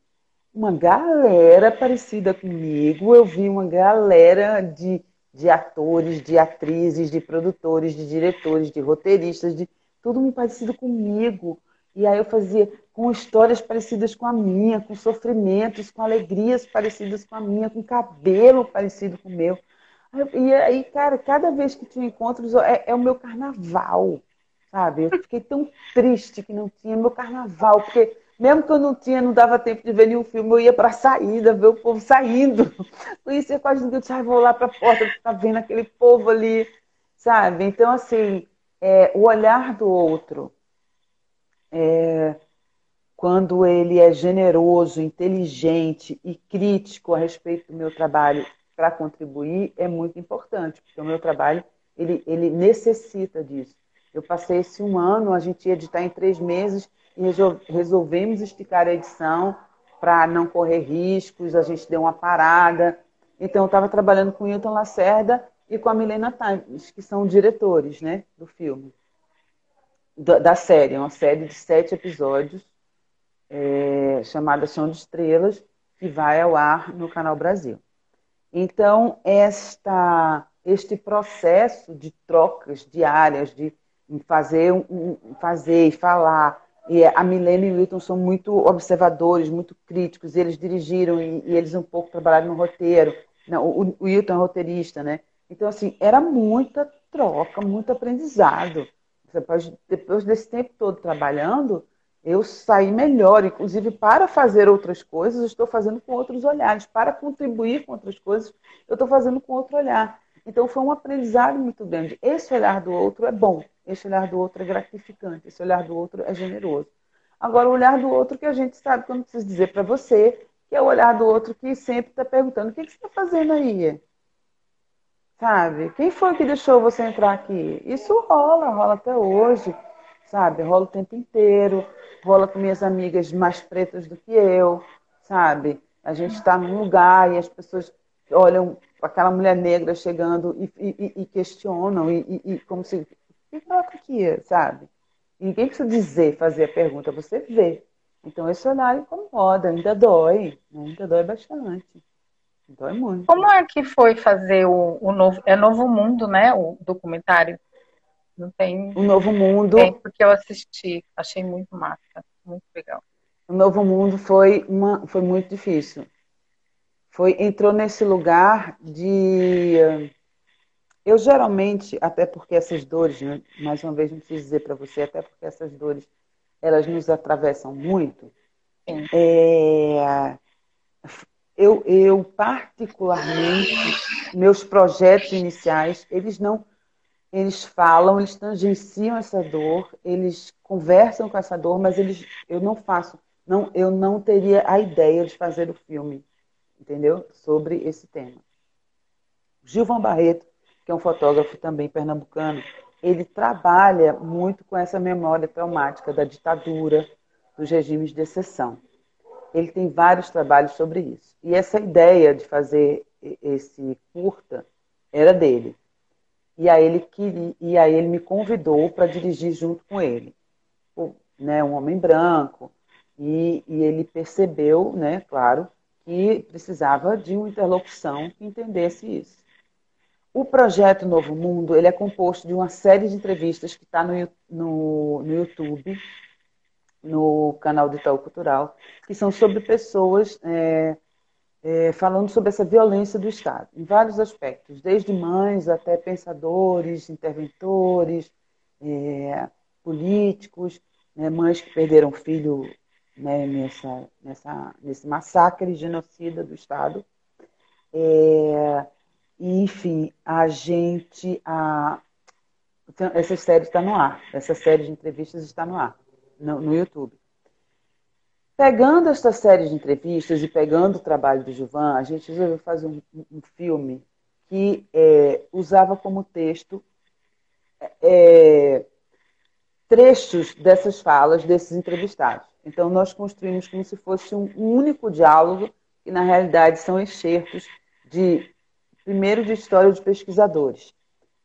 uma galera parecida comigo, eu vi uma galera de, de atores, de atrizes, de produtores, de diretores, de roteiristas, de tudo muito parecido comigo. E aí eu fazia com histórias parecidas com a minha, com sofrimentos, com alegrias parecidas com a minha, com cabelo parecido com o meu. E aí, cara, cada vez que tinha encontros, é, é o meu carnaval, sabe? Eu fiquei tão triste que não tinha meu carnaval, porque mesmo que eu não tinha, não dava tempo de ver nenhum filme, eu ia para a saída, ver o povo saindo. Conhecia quase ninguém, eu disse, ah, vou lá para a porta, ficar vendo aquele povo ali, sabe? Então, assim, é, o olhar do outro, é, quando ele é generoso, inteligente e crítico a respeito do meu trabalho para contribuir, é muito importante, porque o meu trabalho ele, ele necessita disso. Eu passei esse um ano, a gente ia editar em três meses e resolvemos esticar a edição para não correr riscos, a gente deu uma parada. Então, eu estava trabalhando com o Hilton Lacerda e com a Milena Times, que são diretores né, do filme da série, é uma série de sete episódios é, chamada Chão de Estrelas, que vai ao ar no Canal Brasil. Então, esta, este processo de trocas diárias, de fazer, fazer e falar, e a Milena e o Wilton são muito observadores, muito críticos, eles dirigiram e, e eles um pouco trabalharam no roteiro. Não, o, o Wilton é roteirista, né? Então, assim, era muita troca, muito aprendizado. Depois, depois desse tempo todo trabalhando, eu saí melhor, inclusive para fazer outras coisas, estou fazendo com outros olhares, para contribuir com outras coisas, eu estou fazendo com outro olhar. Então foi um aprendizado muito grande. Esse olhar do outro é bom, esse olhar do outro é gratificante, esse olhar do outro é generoso. Agora, o olhar do outro que a gente sabe que eu não preciso dizer para você, que é o olhar do outro que sempre está perguntando: o que, que você está fazendo aí? Sabe? Quem foi que deixou você entrar aqui? Isso rola, rola até hoje, sabe? Rola o tempo inteiro, rola com minhas amigas mais pretas do que eu, sabe? A gente está num lugar e as pessoas olham aquela mulher negra chegando e, e, e questionam, e, e, como se. O que coloca aqui, sabe? E ninguém precisa dizer, fazer a pergunta, você vê. Então esse olhar incomoda, ainda dói, né? ainda dói bastante. Dói muito. Como é que foi fazer o, o novo. É Novo Mundo, né? O documentário. Não tem. O Novo Mundo. Tem, porque eu assisti. Achei muito massa. Muito legal. O Novo Mundo foi, uma, foi muito difícil. Foi entrou nesse lugar de eu geralmente, até porque essas dores, né, mais uma vez não preciso dizer para você, até porque essas dores elas nos atravessam muito. É, eu, eu particularmente, meus projetos iniciais, eles não, eles falam, eles tangenciam essa dor, eles conversam com essa dor, mas eles, eu não faço, não, eu não teria a ideia de fazer o filme, entendeu? Sobre esse tema. Gilvan Barreto que é um fotógrafo também pernambucano, ele trabalha muito com essa memória traumática da ditadura, dos regimes de exceção. Ele tem vários trabalhos sobre isso. E essa ideia de fazer esse curta era dele. E aí ele queria, e aí ele me convidou para dirigir junto com ele. O, né, um homem branco. E, e ele percebeu, né, claro, que precisava de uma interlocução que entendesse isso. O projeto Novo Mundo ele é composto de uma série de entrevistas que está no, no, no YouTube, no canal do Itaú Cultural, que são sobre pessoas é, é, falando sobre essa violência do Estado, em vários aspectos, desde mães até pensadores, interventores, é, políticos, né, mães que perderam filho né, nessa, nessa, nesse massacre genocida do Estado. É, enfim, a gente. A... Essa série está no ar. Essa série de entrevistas está no ar, no, no YouTube. Pegando esta série de entrevistas e pegando o trabalho do Gilvan, a gente resolveu fazer um, um filme que é, usava como texto é, trechos dessas falas desses entrevistados. Então, nós construímos como se fosse um único diálogo, que na realidade são excertos de primeiro de história de pesquisadores,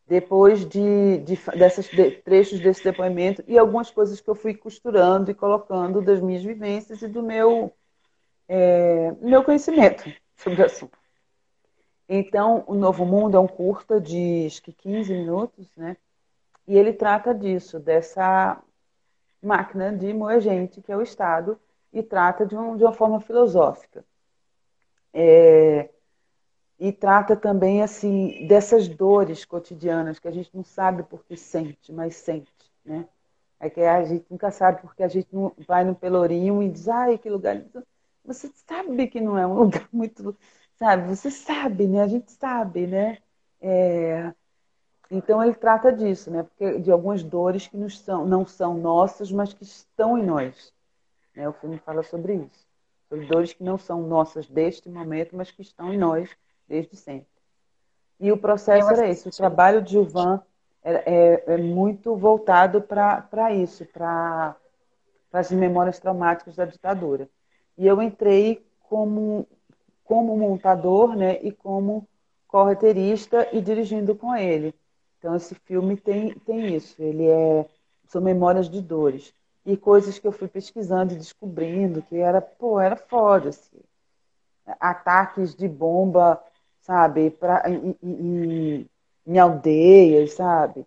depois de, de dessas de, trechos desse depoimento e algumas coisas que eu fui costurando e colocando das minhas vivências e do meu é, meu conhecimento sobre o assunto. Então, o Novo Mundo é um curta de acho que 15 minutos, né? E ele trata disso, dessa máquina de moer gente, que é o Estado, e trata de, um, de uma forma filosófica. É, e trata também assim dessas dores cotidianas que a gente não sabe por que sente, mas sente, né? É que a gente nunca sabe porque a gente não vai no Pelourinho e diz, ai, que lugar. Você sabe que não é um lugar muito, sabe? Você sabe, né? A gente sabe, né? É... Então ele trata disso, né? Porque de algumas dores que nos são, não são nossas, mas que estão em nós. Né? O filme fala sobre isso, sobre dores que não são nossas deste momento, mas que estão em nós desde sempre. E o processo era esse. O trabalho de Gilvan é, é, é muito voltado para isso, para as memórias traumáticas da ditadura. E eu entrei como, como montador né, e como correteirista e dirigindo com ele. Então, esse filme tem, tem isso. Ele é são memórias de dores e coisas que eu fui pesquisando e descobrindo que era pô era foda assim. ataques de bomba sabe? Pra, em, em, em aldeias, sabe?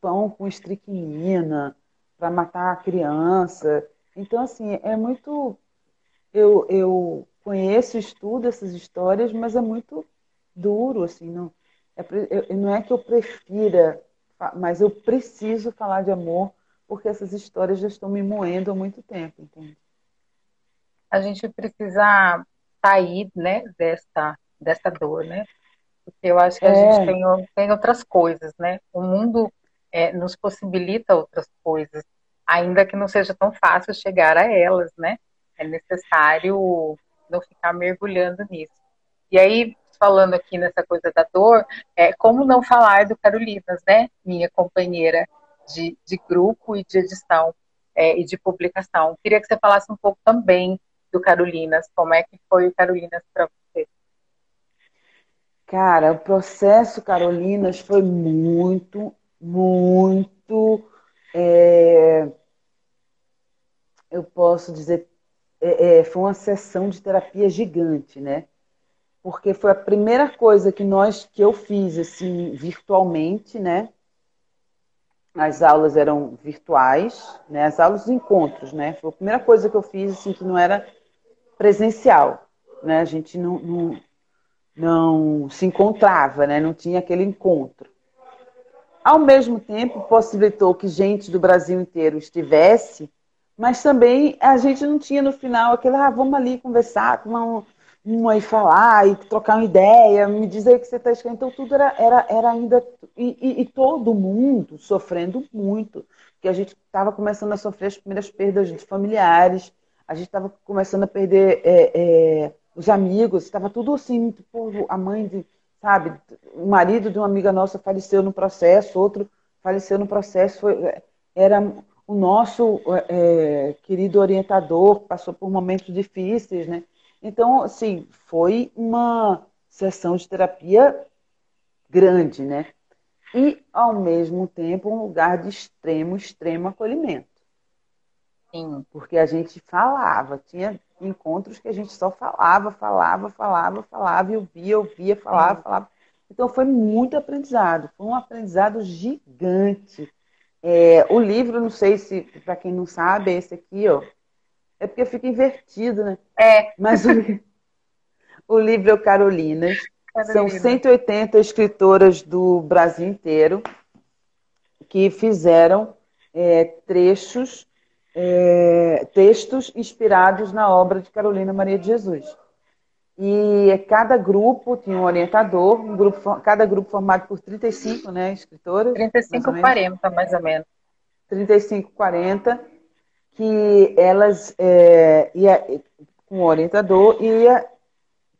Pão com estricnina para matar a criança. Então, assim, é muito. Eu, eu conheço, estudo essas histórias, mas é muito duro, assim. Não é, não é que eu prefira, mas eu preciso falar de amor porque essas histórias já estão me moendo há muito tempo, entende? A gente precisa sair, né, desta dessa dor, né? Porque eu acho que a é. gente tem, tem outras coisas, né? O mundo é, nos possibilita outras coisas, ainda que não seja tão fácil chegar a elas, né? É necessário não ficar mergulhando nisso. E aí, falando aqui nessa coisa da dor, é, como não falar do Carolinas, né? Minha companheira de, de grupo e de edição é, e de publicação. Queria que você falasse um pouco também do Carolinas, como é que foi o Carolinas para Cara, o processo Carolinas foi muito, muito. É, eu posso dizer, é, é, foi uma sessão de terapia gigante, né? Porque foi a primeira coisa que nós, que eu fiz assim virtualmente, né? As aulas eram virtuais, né? As aulas de encontros, né? Foi a primeira coisa que eu fiz assim que não era presencial. né? A gente não, não, não se encontrava, né? Não tinha aquele encontro. Ao mesmo tempo, possibilitou que gente do Brasil inteiro estivesse, mas também a gente não tinha no final aquele, ah, vamos ali conversar, tomar um, uma e falar, e trocar uma ideia, me dizer que você está escrevendo. Então, tudo era, era, era ainda. E, e, e, todo mundo sofrendo muito, porque a gente estava começando a sofrer as primeiras perdas de familiares, a gente estava começando a perder é, é, os amigos, estava tudo assim, a mãe de, sabe, o marido de uma amiga nossa faleceu no processo, outro faleceu no processo, foi, era o nosso é, querido orientador, passou por momentos difíceis, né? Então, assim, foi uma sessão de terapia grande, né? E, ao mesmo tempo, um lugar de extremo, extremo acolhimento. Sim. Porque a gente falava, tinha encontros que a gente só falava, falava, falava, falava, e ouvia, ouvia, falava, Sim. falava. Então foi muito aprendizado, foi um aprendizado gigante. É, o livro, não sei se, para quem não sabe, é esse aqui, ó. É porque fica invertido, né? É. Mas o, o livro é o Carolinas. Carolina. São 180 escritoras do Brasil inteiro que fizeram é, trechos, é, textos inspirados na obra de Carolina Maria de Jesus. E cada grupo tinha um orientador, um grupo, cada grupo formado por 35 né, escritoras. 35, 40, mais ou menos. 35, 40 que elas é, ia com o orientador ia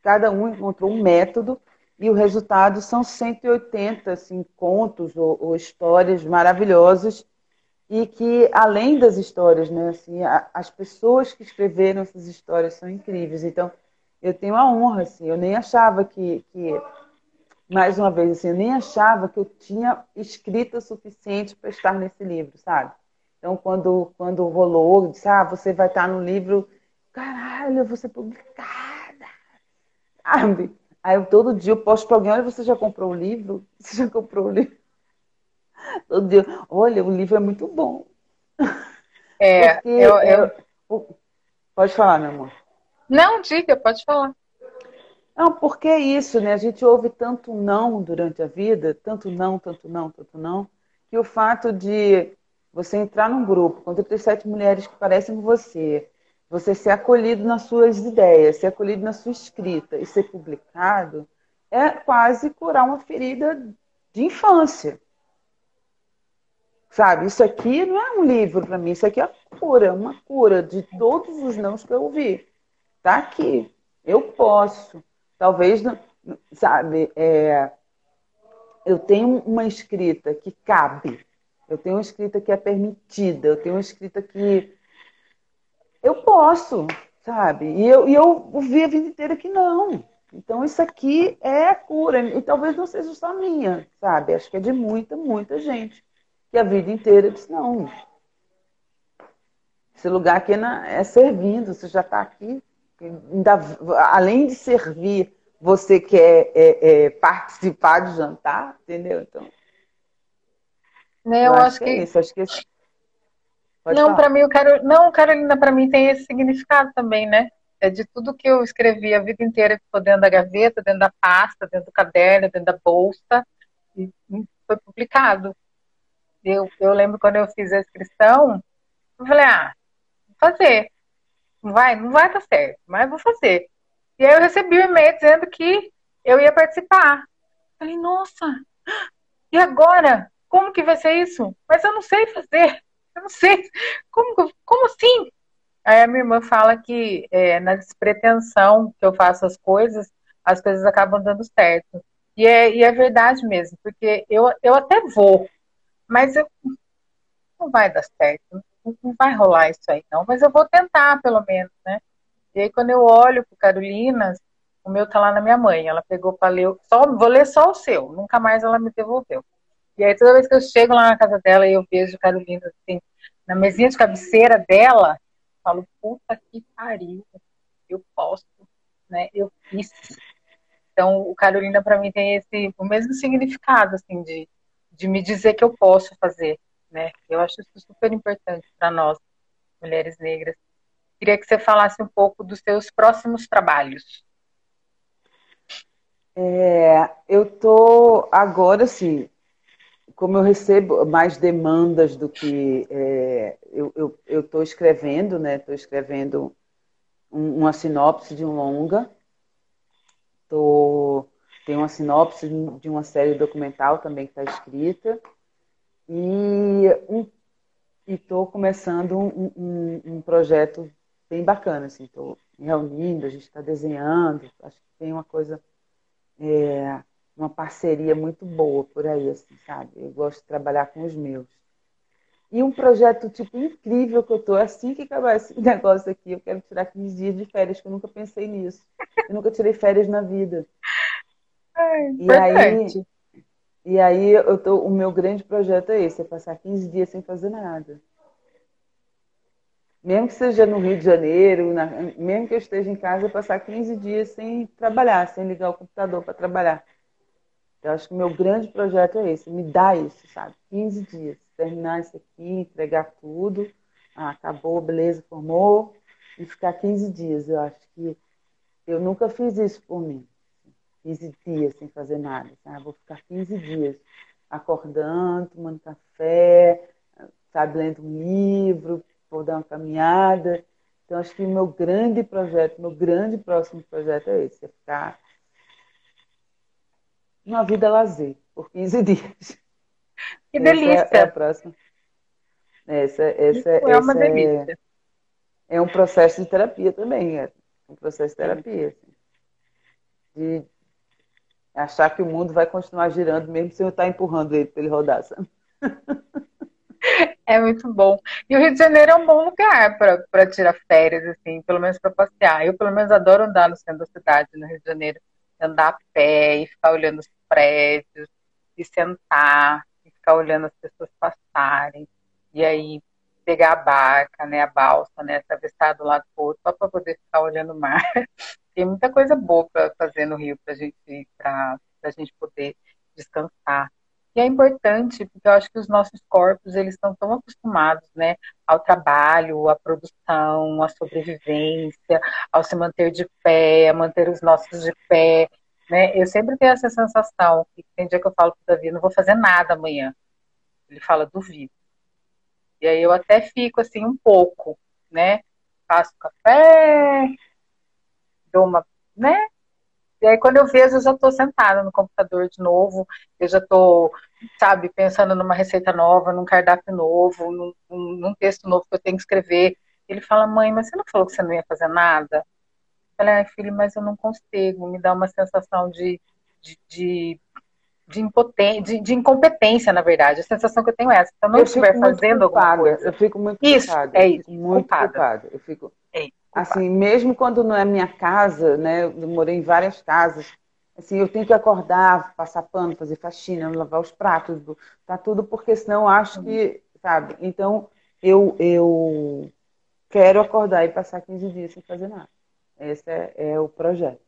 cada um encontrou um método e o resultado são 180 assim, contos ou, ou histórias maravilhosas e que além das histórias, né, assim, a, as pessoas que escreveram essas histórias são incríveis. Então eu tenho a honra, assim, eu nem achava que, que mais uma vez assim, eu nem achava que eu tinha escrita suficiente para estar nesse livro, sabe? Então, quando, quando rolou, disse, ah, você vai estar no livro, caralho, eu vou ser publicada, sabe? Aí eu, todo dia eu posto para alguém, olha, você já comprou o livro? Você já comprou o livro? Todo dia, olha, o livro é muito bom. É, Porque, eu, eu... Pode falar, meu amor. Não, diga, pode falar. Não, porque é isso, né? A gente ouve tanto não durante a vida, tanto não, tanto não, tanto não, que o fato de você entrar num grupo com 37 mulheres que parecem com você, você ser acolhido nas suas ideias, ser acolhido na sua escrita e ser publicado, é quase curar uma ferida de infância. Sabe, isso aqui não é um livro para mim, isso aqui é cura, uma cura de todos os nãos que eu ouvi. Tá aqui, eu posso. Talvez, sabe, é, eu tenho uma escrita que cabe, eu tenho uma escrita que é permitida, eu tenho uma escrita que eu posso, sabe? E eu, e eu vi a vida inteira que não. Então isso aqui é a cura. E talvez não seja só minha, sabe? Acho que é de muita, muita gente. Que a vida inteira disse, não. Esse lugar aqui é, é servindo, você já está aqui. Além de servir, você quer é, é, participar de jantar, entendeu? Então, né? Eu, eu acho, acho, que... que... é isso, acho que não, para mim, eu quero. Não, Carolina, para mim tem esse significado também, né? É de tudo que eu escrevi a vida inteira, ficou dentro da gaveta, dentro da pasta, dentro do caderno, dentro da bolsa, e foi publicado. Eu, eu lembro quando eu fiz a inscrição, eu falei, ah, vou fazer. Não vai, não vai dar certo, mas vou fazer. E aí eu recebi um e-mail dizendo que eu ia participar. Falei, nossa, e agora? Como que vai ser isso? Mas eu não sei fazer. Eu não sei. Como, como assim? Aí a minha irmã fala que é, na despretensão que eu faço as coisas, as coisas acabam dando certo. E é, e é verdade mesmo, porque eu, eu até vou, mas eu, não vai dar certo, não vai rolar isso aí não, mas eu vou tentar pelo menos, né? E aí quando eu olho para Carolinas, o meu tá lá na minha mãe, ela pegou para ler, só, vou ler só o seu, nunca mais ela me devolveu. E aí toda vez que eu chego lá na casa dela e eu vejo Carolina assim, na mesinha de cabeceira dela, eu falo, puta que pariu, eu posso, né? Eu fiz. Então, o Carolina para mim tem esse o mesmo significado assim de, de me dizer que eu posso fazer, né? Eu acho isso super importante para nós, mulheres negras. Queria que você falasse um pouco dos seus próximos trabalhos. É, eu tô agora assim, como eu recebo mais demandas do que é, eu estou escrevendo, né? Estou escrevendo um, uma sinopse de um longa. Tô, tem uma sinopse de uma série documental também que está escrita. E estou começando um, um, um, projeto bem bacana. Estou assim, reunindo, a gente está desenhando. Acho que tem uma coisa é, uma parceria muito boa por aí, assim, sabe? Eu gosto de trabalhar com os meus. E um projeto, tipo, incrível que eu tô, assim que acabar esse negócio aqui, eu quero tirar 15 dias de férias, que eu nunca pensei nisso. Eu nunca tirei férias na vida. É, e aí, e aí eu tô, o meu grande projeto é esse, é passar 15 dias sem fazer nada. Mesmo que seja no Rio de Janeiro, na, mesmo que eu esteja em casa, passar 15 dias sem trabalhar, sem ligar o computador para trabalhar. Eu acho que meu grande projeto é esse, me dá isso, sabe? 15 dias, terminar isso aqui, entregar tudo, ah, acabou, beleza, formou, e ficar 15 dias. Eu acho que eu nunca fiz isso por mim. 15 dias sem fazer nada, sabe? Vou ficar 15 dias acordando, tomando café, sabe, lendo um livro, vou dar uma caminhada. Então, acho que o meu grande projeto, meu grande próximo projeto é esse, é ficar uma vida lazer por 15 dias. Que delícia! Essa é a próxima. Essa, essa, é essa uma delícia. É, é, um processo de terapia também, é um processo de terapia. Assim, de achar que o mundo vai continuar girando mesmo sem eu estar empurrando ele para ele rodar, sabe? É muito bom. E o Rio de Janeiro é um bom lugar para tirar férias, assim, pelo menos para passear. Eu, pelo menos, adoro andar no centro da cidade, no Rio de Janeiro, andar a pé e ficar olhando os prédios, e sentar, e ficar olhando as pessoas passarem, e aí pegar a barca, né, a balsa, né, atravessar do lado do outro, só para poder ficar olhando o mar. Tem muita coisa boa para fazer no Rio para gente, para a gente poder descansar. E é importante, porque eu acho que os nossos corpos, eles estão tão acostumados, né, ao trabalho, à produção, à sobrevivência, ao se manter de pé, a manter os nossos de pé, né? Eu sempre tenho essa sensação, que tem dia que eu falo para o Davi, não vou fazer nada amanhã. Ele fala, duvido. E aí eu até fico assim um pouco, né? Faço café, dou uma, né? E aí quando eu vejo, eu já estou sentada no computador de novo, eu já estou, sabe, pensando numa receita nova, num cardápio novo, num, num texto novo que eu tenho que escrever. Ele fala, mãe, mas você não falou que você não ia fazer nada? Falei, ai, filho, mas eu não consigo, me dá uma sensação de, de, de, de, impotência, de, de, incompetência, na verdade. A sensação que eu tenho é essa. Se eu não eu estiver fazendo alguma coisa. Eu fico muito isso, culpada. É isso, muito culpada. culpada. Eu fico. É, assim, mesmo quando não é minha casa, né? Eu morei em várias casas. Assim, eu tenho que acordar, passar pano, fazer faxina, lavar os pratos, tá tudo, porque senão eu acho que, sabe? Então, eu, eu quero acordar e passar 15 dias sem fazer nada. Esse é, é o projeto.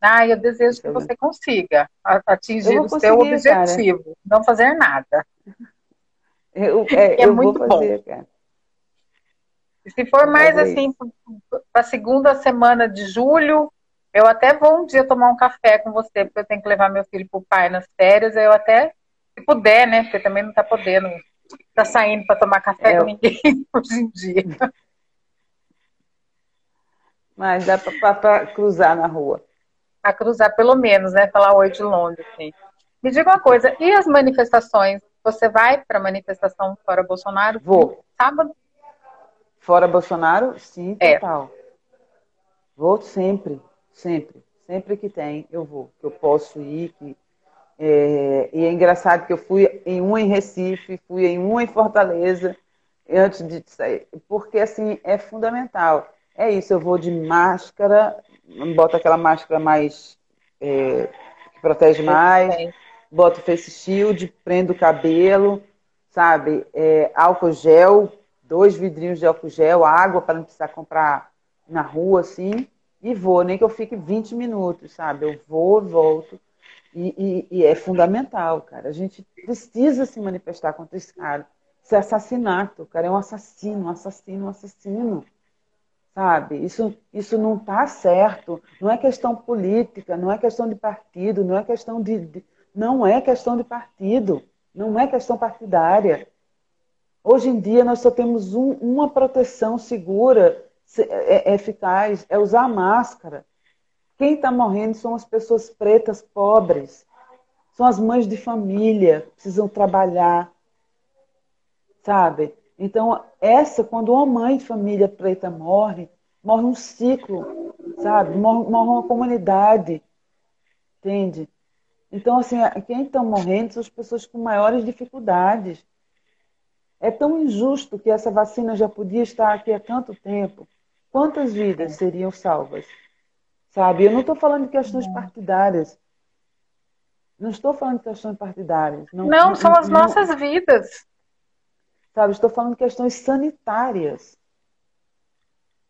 Ah, eu desejo que você consiga atingir o seu objetivo, cara. não fazer nada. Eu, é, é eu muito fazer, bom. Cara. E se for mais assim, para a segunda semana de julho, eu até vou um dia tomar um café com você, porque eu tenho que levar meu filho para o pai nas férias, eu até, se puder, né? Porque também não está podendo, está saindo para tomar café é, com ninguém hoje em dia. Mas dá para cruzar na rua. A cruzar pelo menos, né? Falar oi de longe, assim. Me diga uma coisa, e as manifestações? Você vai para a manifestação fora Bolsonaro? Vou. Sábado? Fora Bolsonaro? Sim, é. total. Vou sempre, sempre. Sempre que tem, eu vou. Que eu posso ir. Que, é, e é engraçado que eu fui em uma em Recife, fui em uma em Fortaleza, antes de sair. Porque, assim, é fundamental é isso, eu vou de máscara, boto aquela máscara mais é, que protege mais, boto face shield, prendo o cabelo, sabe? É, álcool gel, dois vidrinhos de álcool gel, água para não precisar comprar na rua, assim, e vou, nem que eu fique 20 minutos, sabe? Eu vou, volto. E, e, e, é fundamental, cara. A gente precisa se manifestar contra esse cara. Esse assassinato, o cara é um assassino, um assassino, um assassino sabe? Isso, isso não está certo. Não é questão política, não é questão de partido, não é questão de, de, não é questão de partido, não é questão partidária. Hoje em dia nós só temos um, uma proteção segura, é, é eficaz, é usar máscara. Quem está morrendo são as pessoas pretas pobres, são as mães de família, precisam trabalhar, sabe? Então, essa, quando uma mãe de família preta morre, morre um ciclo, sabe? Morre, morre uma comunidade, entende? Então, assim, quem está morrendo são as pessoas com maiores dificuldades. É tão injusto que essa vacina já podia estar aqui há tanto tempo. Quantas vidas seriam salvas? Sabe? Eu não estou falando de questões partidárias. Não estou falando de questões partidárias. Não, não são as não, nossas vidas. Sabe? Estou falando de questões sanitárias.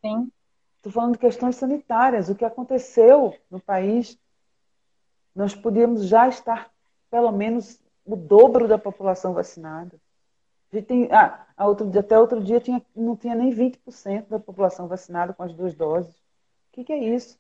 Sim. Estou falando de questões sanitárias. O que aconteceu no país, nós podíamos já estar pelo menos o dobro da população vacinada. A gente tem, ah, outro, até outro dia tinha, não tinha nem 20% da população vacinada com as duas doses. O que, que é isso?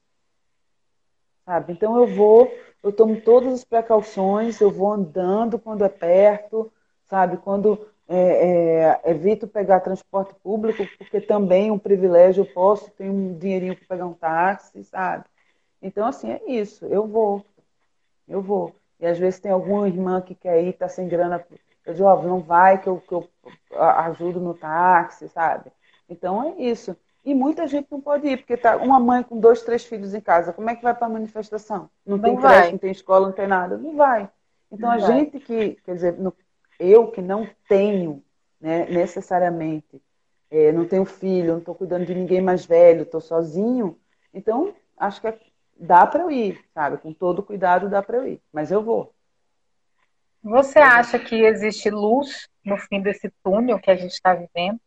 Sabe? Então eu vou, eu tomo todas as precauções, eu vou andando quando é perto, sabe? Quando é, é, evito pegar transporte público, porque também é um privilégio, eu posso ter um dinheirinho para pegar um táxi, sabe? Então, assim, é isso, eu vou, eu vou. E às vezes tem alguma irmã que quer ir, está sem grana, eu digo, ó, não vai que eu, que eu ajudo no táxi, sabe? Então é isso. E muita gente não pode ir, porque tá uma mãe com dois, três filhos em casa, como é que vai para a manifestação? Não, não tem creche, não tem escola, não tem nada, não vai. Então não a vai. gente que, quer dizer, no, eu que não tenho né, necessariamente, é, não tenho filho, não estou cuidando de ninguém mais velho, estou sozinho, então acho que é, dá para eu ir, sabe? Com todo cuidado dá para eu ir, mas eu vou. Você acha que existe luz no fim desse túnel que a gente está vivendo?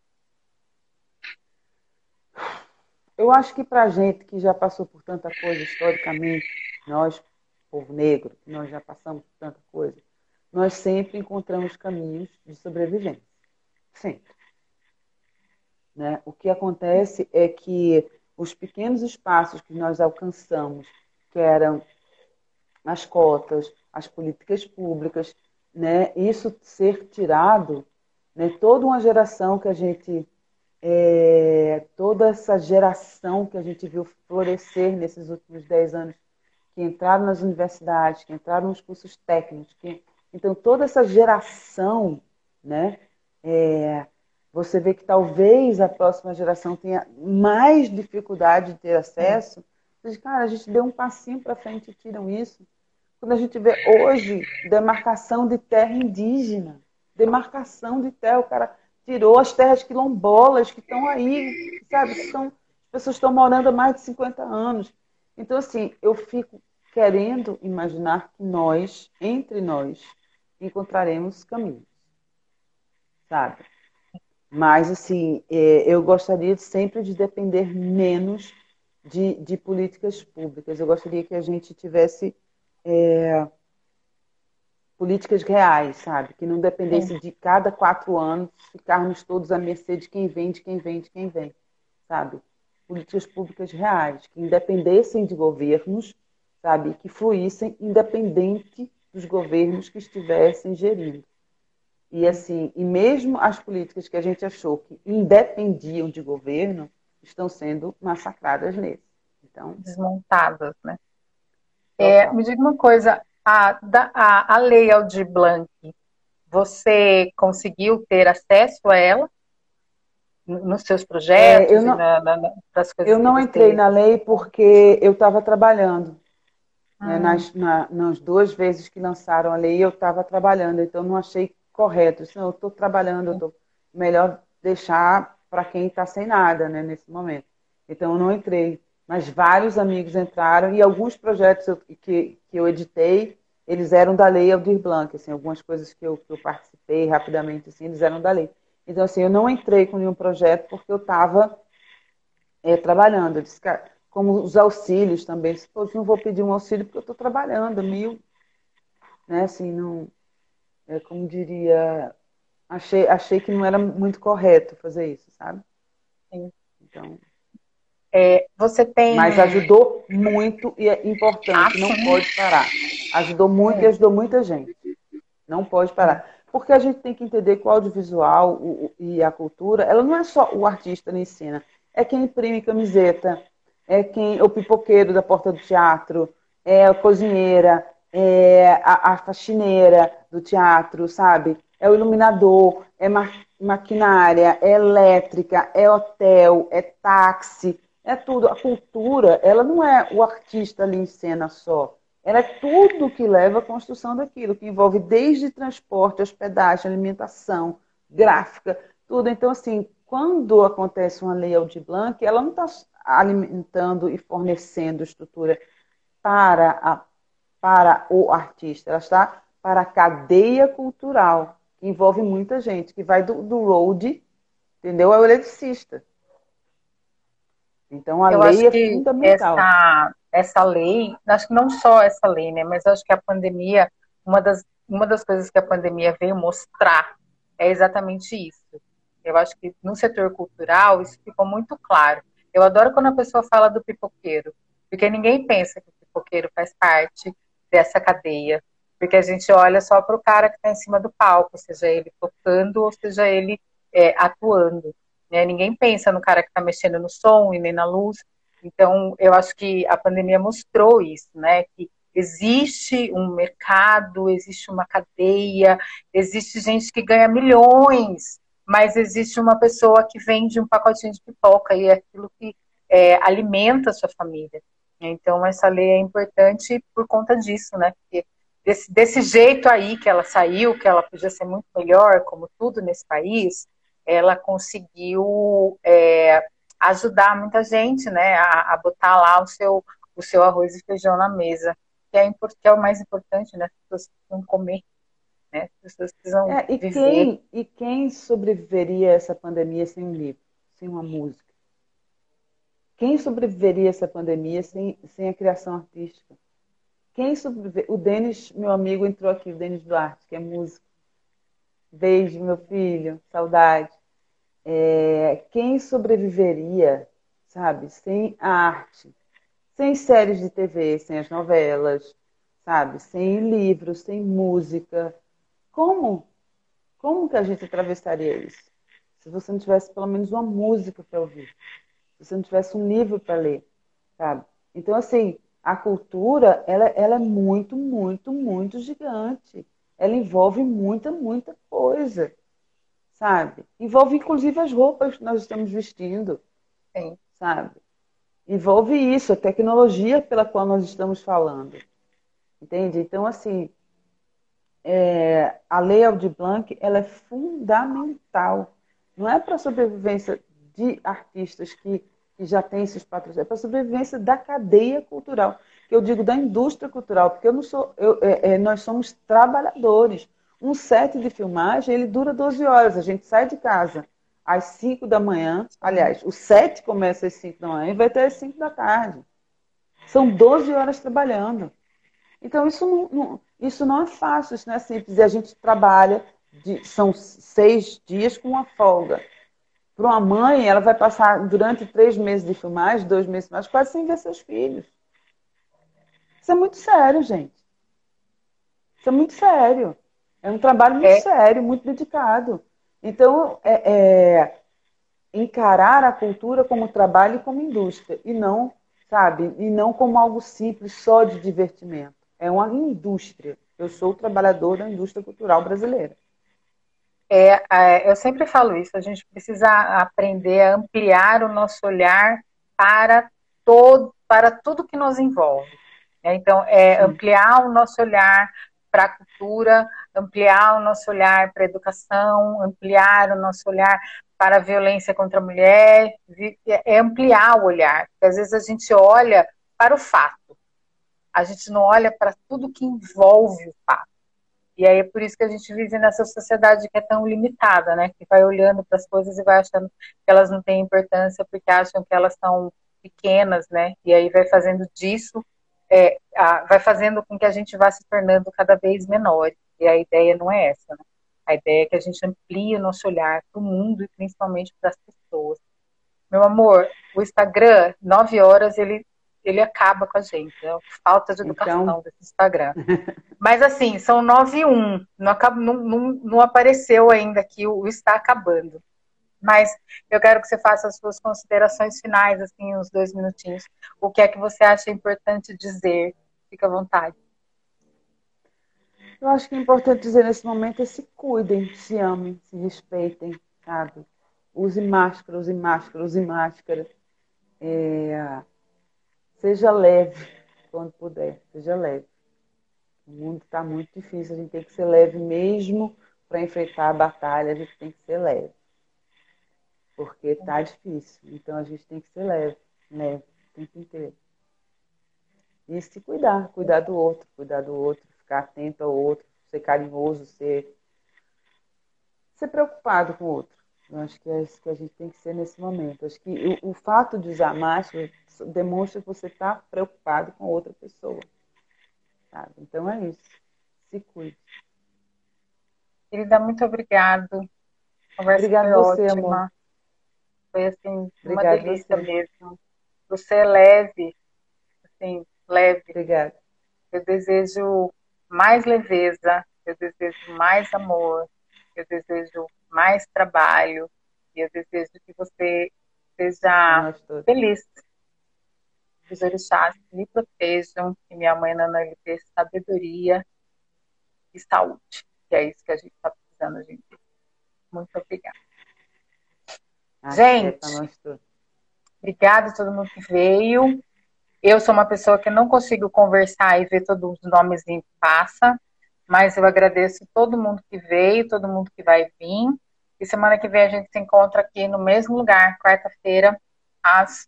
Eu acho que para a gente que já passou por tanta coisa historicamente, nós, povo negro, nós já passamos por tanta coisa, nós sempre encontramos caminhos de sobrevivência. Sempre. Né? O que acontece é que os pequenos espaços que nós alcançamos, que eram as cotas, as políticas públicas, né? isso ser tirado, né? toda uma geração que a gente, é, toda essa geração que a gente viu florescer nesses últimos dez anos, que entraram nas universidades, que entraram nos cursos técnicos, que então, toda essa geração, né, é, você vê que talvez a próxima geração tenha mais dificuldade de ter acesso. Mas, cara, a gente deu um passinho para frente e tiram isso. Quando a gente vê hoje demarcação de terra indígena, demarcação de terra, o cara tirou as terras quilombolas que estão aí, sabe? Estão, as pessoas estão morando há mais de 50 anos. Então, assim, eu fico querendo imaginar que nós, entre nós, encontraremos caminhos, sabe? Mas, assim, é, eu gostaria sempre de depender menos de, de políticas públicas. Eu gostaria que a gente tivesse é, políticas reais, sabe? Que não dependesse de cada quatro anos ficarmos todos à mercê de quem vem, de quem vem, de quem vem, sabe? Políticas públicas reais, que independessem de governos, sabe? Que fluíssem independente dos governos que estivessem gerindo. E assim, e mesmo as políticas que a gente achou que independiam de governo estão sendo massacradas nesse. Então, desmontadas, né? É, me diga uma coisa, a, a, a lei Aldir Blanc, você conseguiu ter acesso a ela nos seus projetos? É, eu não, na, na, eu não entrei na lei porque eu estava trabalhando. Ah. Nas, na, nas duas vezes que lançaram a lei, eu estava trabalhando, então não achei correto. Disse, eu estou trabalhando, eu tô, melhor deixar para quem está sem nada né, nesse momento. Então eu não entrei. Mas vários amigos entraram e alguns projetos eu, que, que eu editei, eles eram da lei Aldir Blanc, assim, algumas coisas que eu, que eu participei rapidamente, assim, eles eram da lei. Então, assim, eu não entrei com nenhum projeto porque eu estava é, eh, trabalhando. Eu disse, cara, como os auxílios também. Se fosse, não vou pedir um auxílio porque eu estou trabalhando, mil, né? Assim, não, é como diria, achei, achei que não era muito correto fazer isso, sabe? Sim. Então, É, você tem. Mas ajudou muito e é importante, ah, não pode parar. Ajudou muito é. e ajudou muita gente. Não pode parar. Porque a gente tem que entender que o audiovisual o, e a cultura, ela não é só o artista na cena, é quem imprime camiseta, é quem o pipoqueiro da porta do teatro, é a cozinheira, é a, a faxineira do teatro, sabe? É o iluminador, é ma maquinária, é elétrica, é hotel, é táxi, é tudo. A cultura, ela não é o artista ali em cena só. Ela é tudo que leva à construção daquilo, que envolve desde transporte, hospedagem, alimentação, gráfica, tudo. Então, assim, quando acontece uma lei Aldir Blanc, ela não está alimentando e fornecendo estrutura para, a, para o artista, ela está para a cadeia cultural, que envolve muita gente, que vai do, do road, entendeu? Ao eletricista. Então a eu lei é fundamental. Essa, essa lei, acho que não só essa lei, né? Mas acho que a pandemia, uma das, uma das coisas que a pandemia veio mostrar é exatamente isso. Eu acho que no setor cultural isso ficou muito claro. Eu adoro quando a pessoa fala do pipoqueiro, porque ninguém pensa que o pipoqueiro faz parte dessa cadeia, porque a gente olha só para o cara que está em cima do palco, seja ele tocando ou seja ele é, atuando. Né? Ninguém pensa no cara que está mexendo no som e nem na luz. Então, eu acho que a pandemia mostrou isso, né? Que existe um mercado, existe uma cadeia, existe gente que ganha milhões, mas existe uma pessoa que vende um pacotinho de pipoca e é aquilo que é, alimenta a sua família. Então, essa lei é importante por conta disso, né? Porque desse, desse jeito aí que ela saiu, que ela podia ser muito melhor, como tudo nesse país, ela conseguiu é, ajudar muita gente, né, a, a, botar lá o seu, o seu arroz e feijão na mesa, que é, que é o mais importante, né, as pessoas precisam comer, né, as pessoas precisam é, e viver. Quem, e quem sobreviveria a essa pandemia sem um livro, sem uma música? Quem sobreviveria a essa pandemia sem, sem a criação artística? Quem sobrevive... O Denis, meu amigo, entrou aqui, o Denis Duarte, que é músico. Beijo, meu filho, saudade. É, quem sobreviveria, sabe, sem a arte, sem séries de TV, sem as novelas, sabe, sem livros, sem música? Como? Como que a gente atravessaria isso? Se você não tivesse pelo menos uma música para ouvir, se você não tivesse um livro para ler, sabe? Então, assim, a cultura, ela, ela é muito, muito, muito gigante ela envolve muita, muita coisa, sabe? Envolve inclusive as roupas que nós estamos vestindo, Sim. sabe? Envolve isso, a tecnologia pela qual nós estamos falando, entende? Então, assim, é, a Lei Aldir Blanc, ela é fundamental. Não é para a sobrevivência de artistas que, que já têm esses patrocínios, é para a sobrevivência da cadeia cultural que eu digo da indústria cultural, porque eu não sou, eu, é, é, nós somos trabalhadores. Um set de filmagem, ele dura 12 horas. A gente sai de casa às 5 da manhã. Aliás, o set começa às 5 da manhã e vai até às 5 da tarde. São 12 horas trabalhando. Então, isso não, não, isso não é fácil, isso não é simples. E a gente trabalha, de, são seis dias com uma folga. Para uma mãe, ela vai passar durante três meses de filmagem, dois meses mais, quase sem ver seus filhos. Isso é muito sério, gente. Isso é muito sério. É um trabalho muito é. sério, muito dedicado. Então, é, é, encarar a cultura como trabalho e como indústria, e não, sabe, e não como algo simples só de divertimento. É uma indústria. Eu sou trabalhador da indústria cultural brasileira. É, é, eu sempre falo isso, a gente precisa aprender a ampliar o nosso olhar para todo, para tudo que nos envolve. Né? Então, é ampliar o nosso olhar para a cultura, ampliar o nosso olhar para a educação, ampliar o nosso olhar para a violência contra a mulher, é ampliar o olhar. Porque às vezes a gente olha para o fato, a gente não olha para tudo que envolve o fato. E aí é por isso que a gente vive nessa sociedade que é tão limitada, né? Que vai olhando para as coisas e vai achando que elas não têm importância porque acham que elas são pequenas, né? E aí vai fazendo disso é, a, vai fazendo com que a gente vá se tornando cada vez menor. E a ideia não é essa, né? A ideia é que a gente amplie o nosso olhar para o mundo e principalmente para as pessoas. Meu amor, o Instagram, 9 horas, ele, ele acaba com a gente. É falta de educação então... desse Instagram. Mas assim, são 9 e 1. Não, não, não, não apareceu ainda que o está acabando. Mas eu quero que você faça as suas considerações finais, assim, uns dois minutinhos. O que é que você acha importante dizer? Fica à vontade. Eu acho que é importante dizer nesse momento é se cuidem, se amem, se respeitem, sabe? Use máscara, use máscara, use máscara. É... Seja leve quando puder, seja leve. O mundo está muito difícil, a gente tem que ser leve mesmo para enfrentar a batalha, a gente tem que ser leve porque está difícil. Então a gente tem que ser leve, leve, o tempo inteiro. E se cuidar, cuidar do outro, cuidar do outro, ficar atento ao outro, ser carinhoso, ser, ser preocupado com o outro. Eu acho que é isso que a gente tem que ser nesse momento. Acho que o, o fato de usar máscara demonstra que você está preocupado com outra pessoa. Sabe? Então é isso. Se cuide. Querida, muito obrigado. Conversa Obrigada a você, ótima. amor. Foi assim, Obrigada uma delícia mesmo. Você é leve, assim, leve. Obrigada. Eu desejo mais leveza, eu desejo mais amor, eu desejo mais trabalho e eu desejo que você seja feliz. Que os orixás me protejam, que minha mãe Nana lhe dê sabedoria e saúde, que é isso que a gente está precisando hoje em dia. Muito obrigada. Gente, obrigada a todo mundo que veio. Eu sou uma pessoa que não consigo conversar e ver todos os nomes em passa, mas eu agradeço todo mundo que veio, todo mundo que vai vir. E semana que vem a gente se encontra aqui no mesmo lugar, quarta-feira, às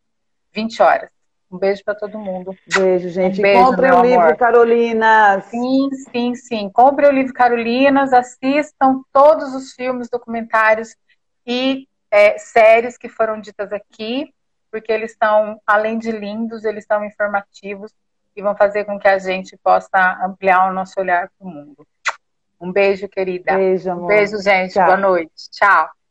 20 horas. Um beijo para todo mundo. Beijo, gente. Um beijo, Compre o livro amor. Carolinas. Sim, sim, sim. Compre o livro Carolinas, assistam todos os filmes, documentários e é, séries que foram ditas aqui, porque eles estão, além de lindos, eles estão informativos e vão fazer com que a gente possa ampliar o nosso olhar para o mundo. Um beijo, querida. Beijo, amor. Um beijo, gente. Tchau. Boa noite. Tchau.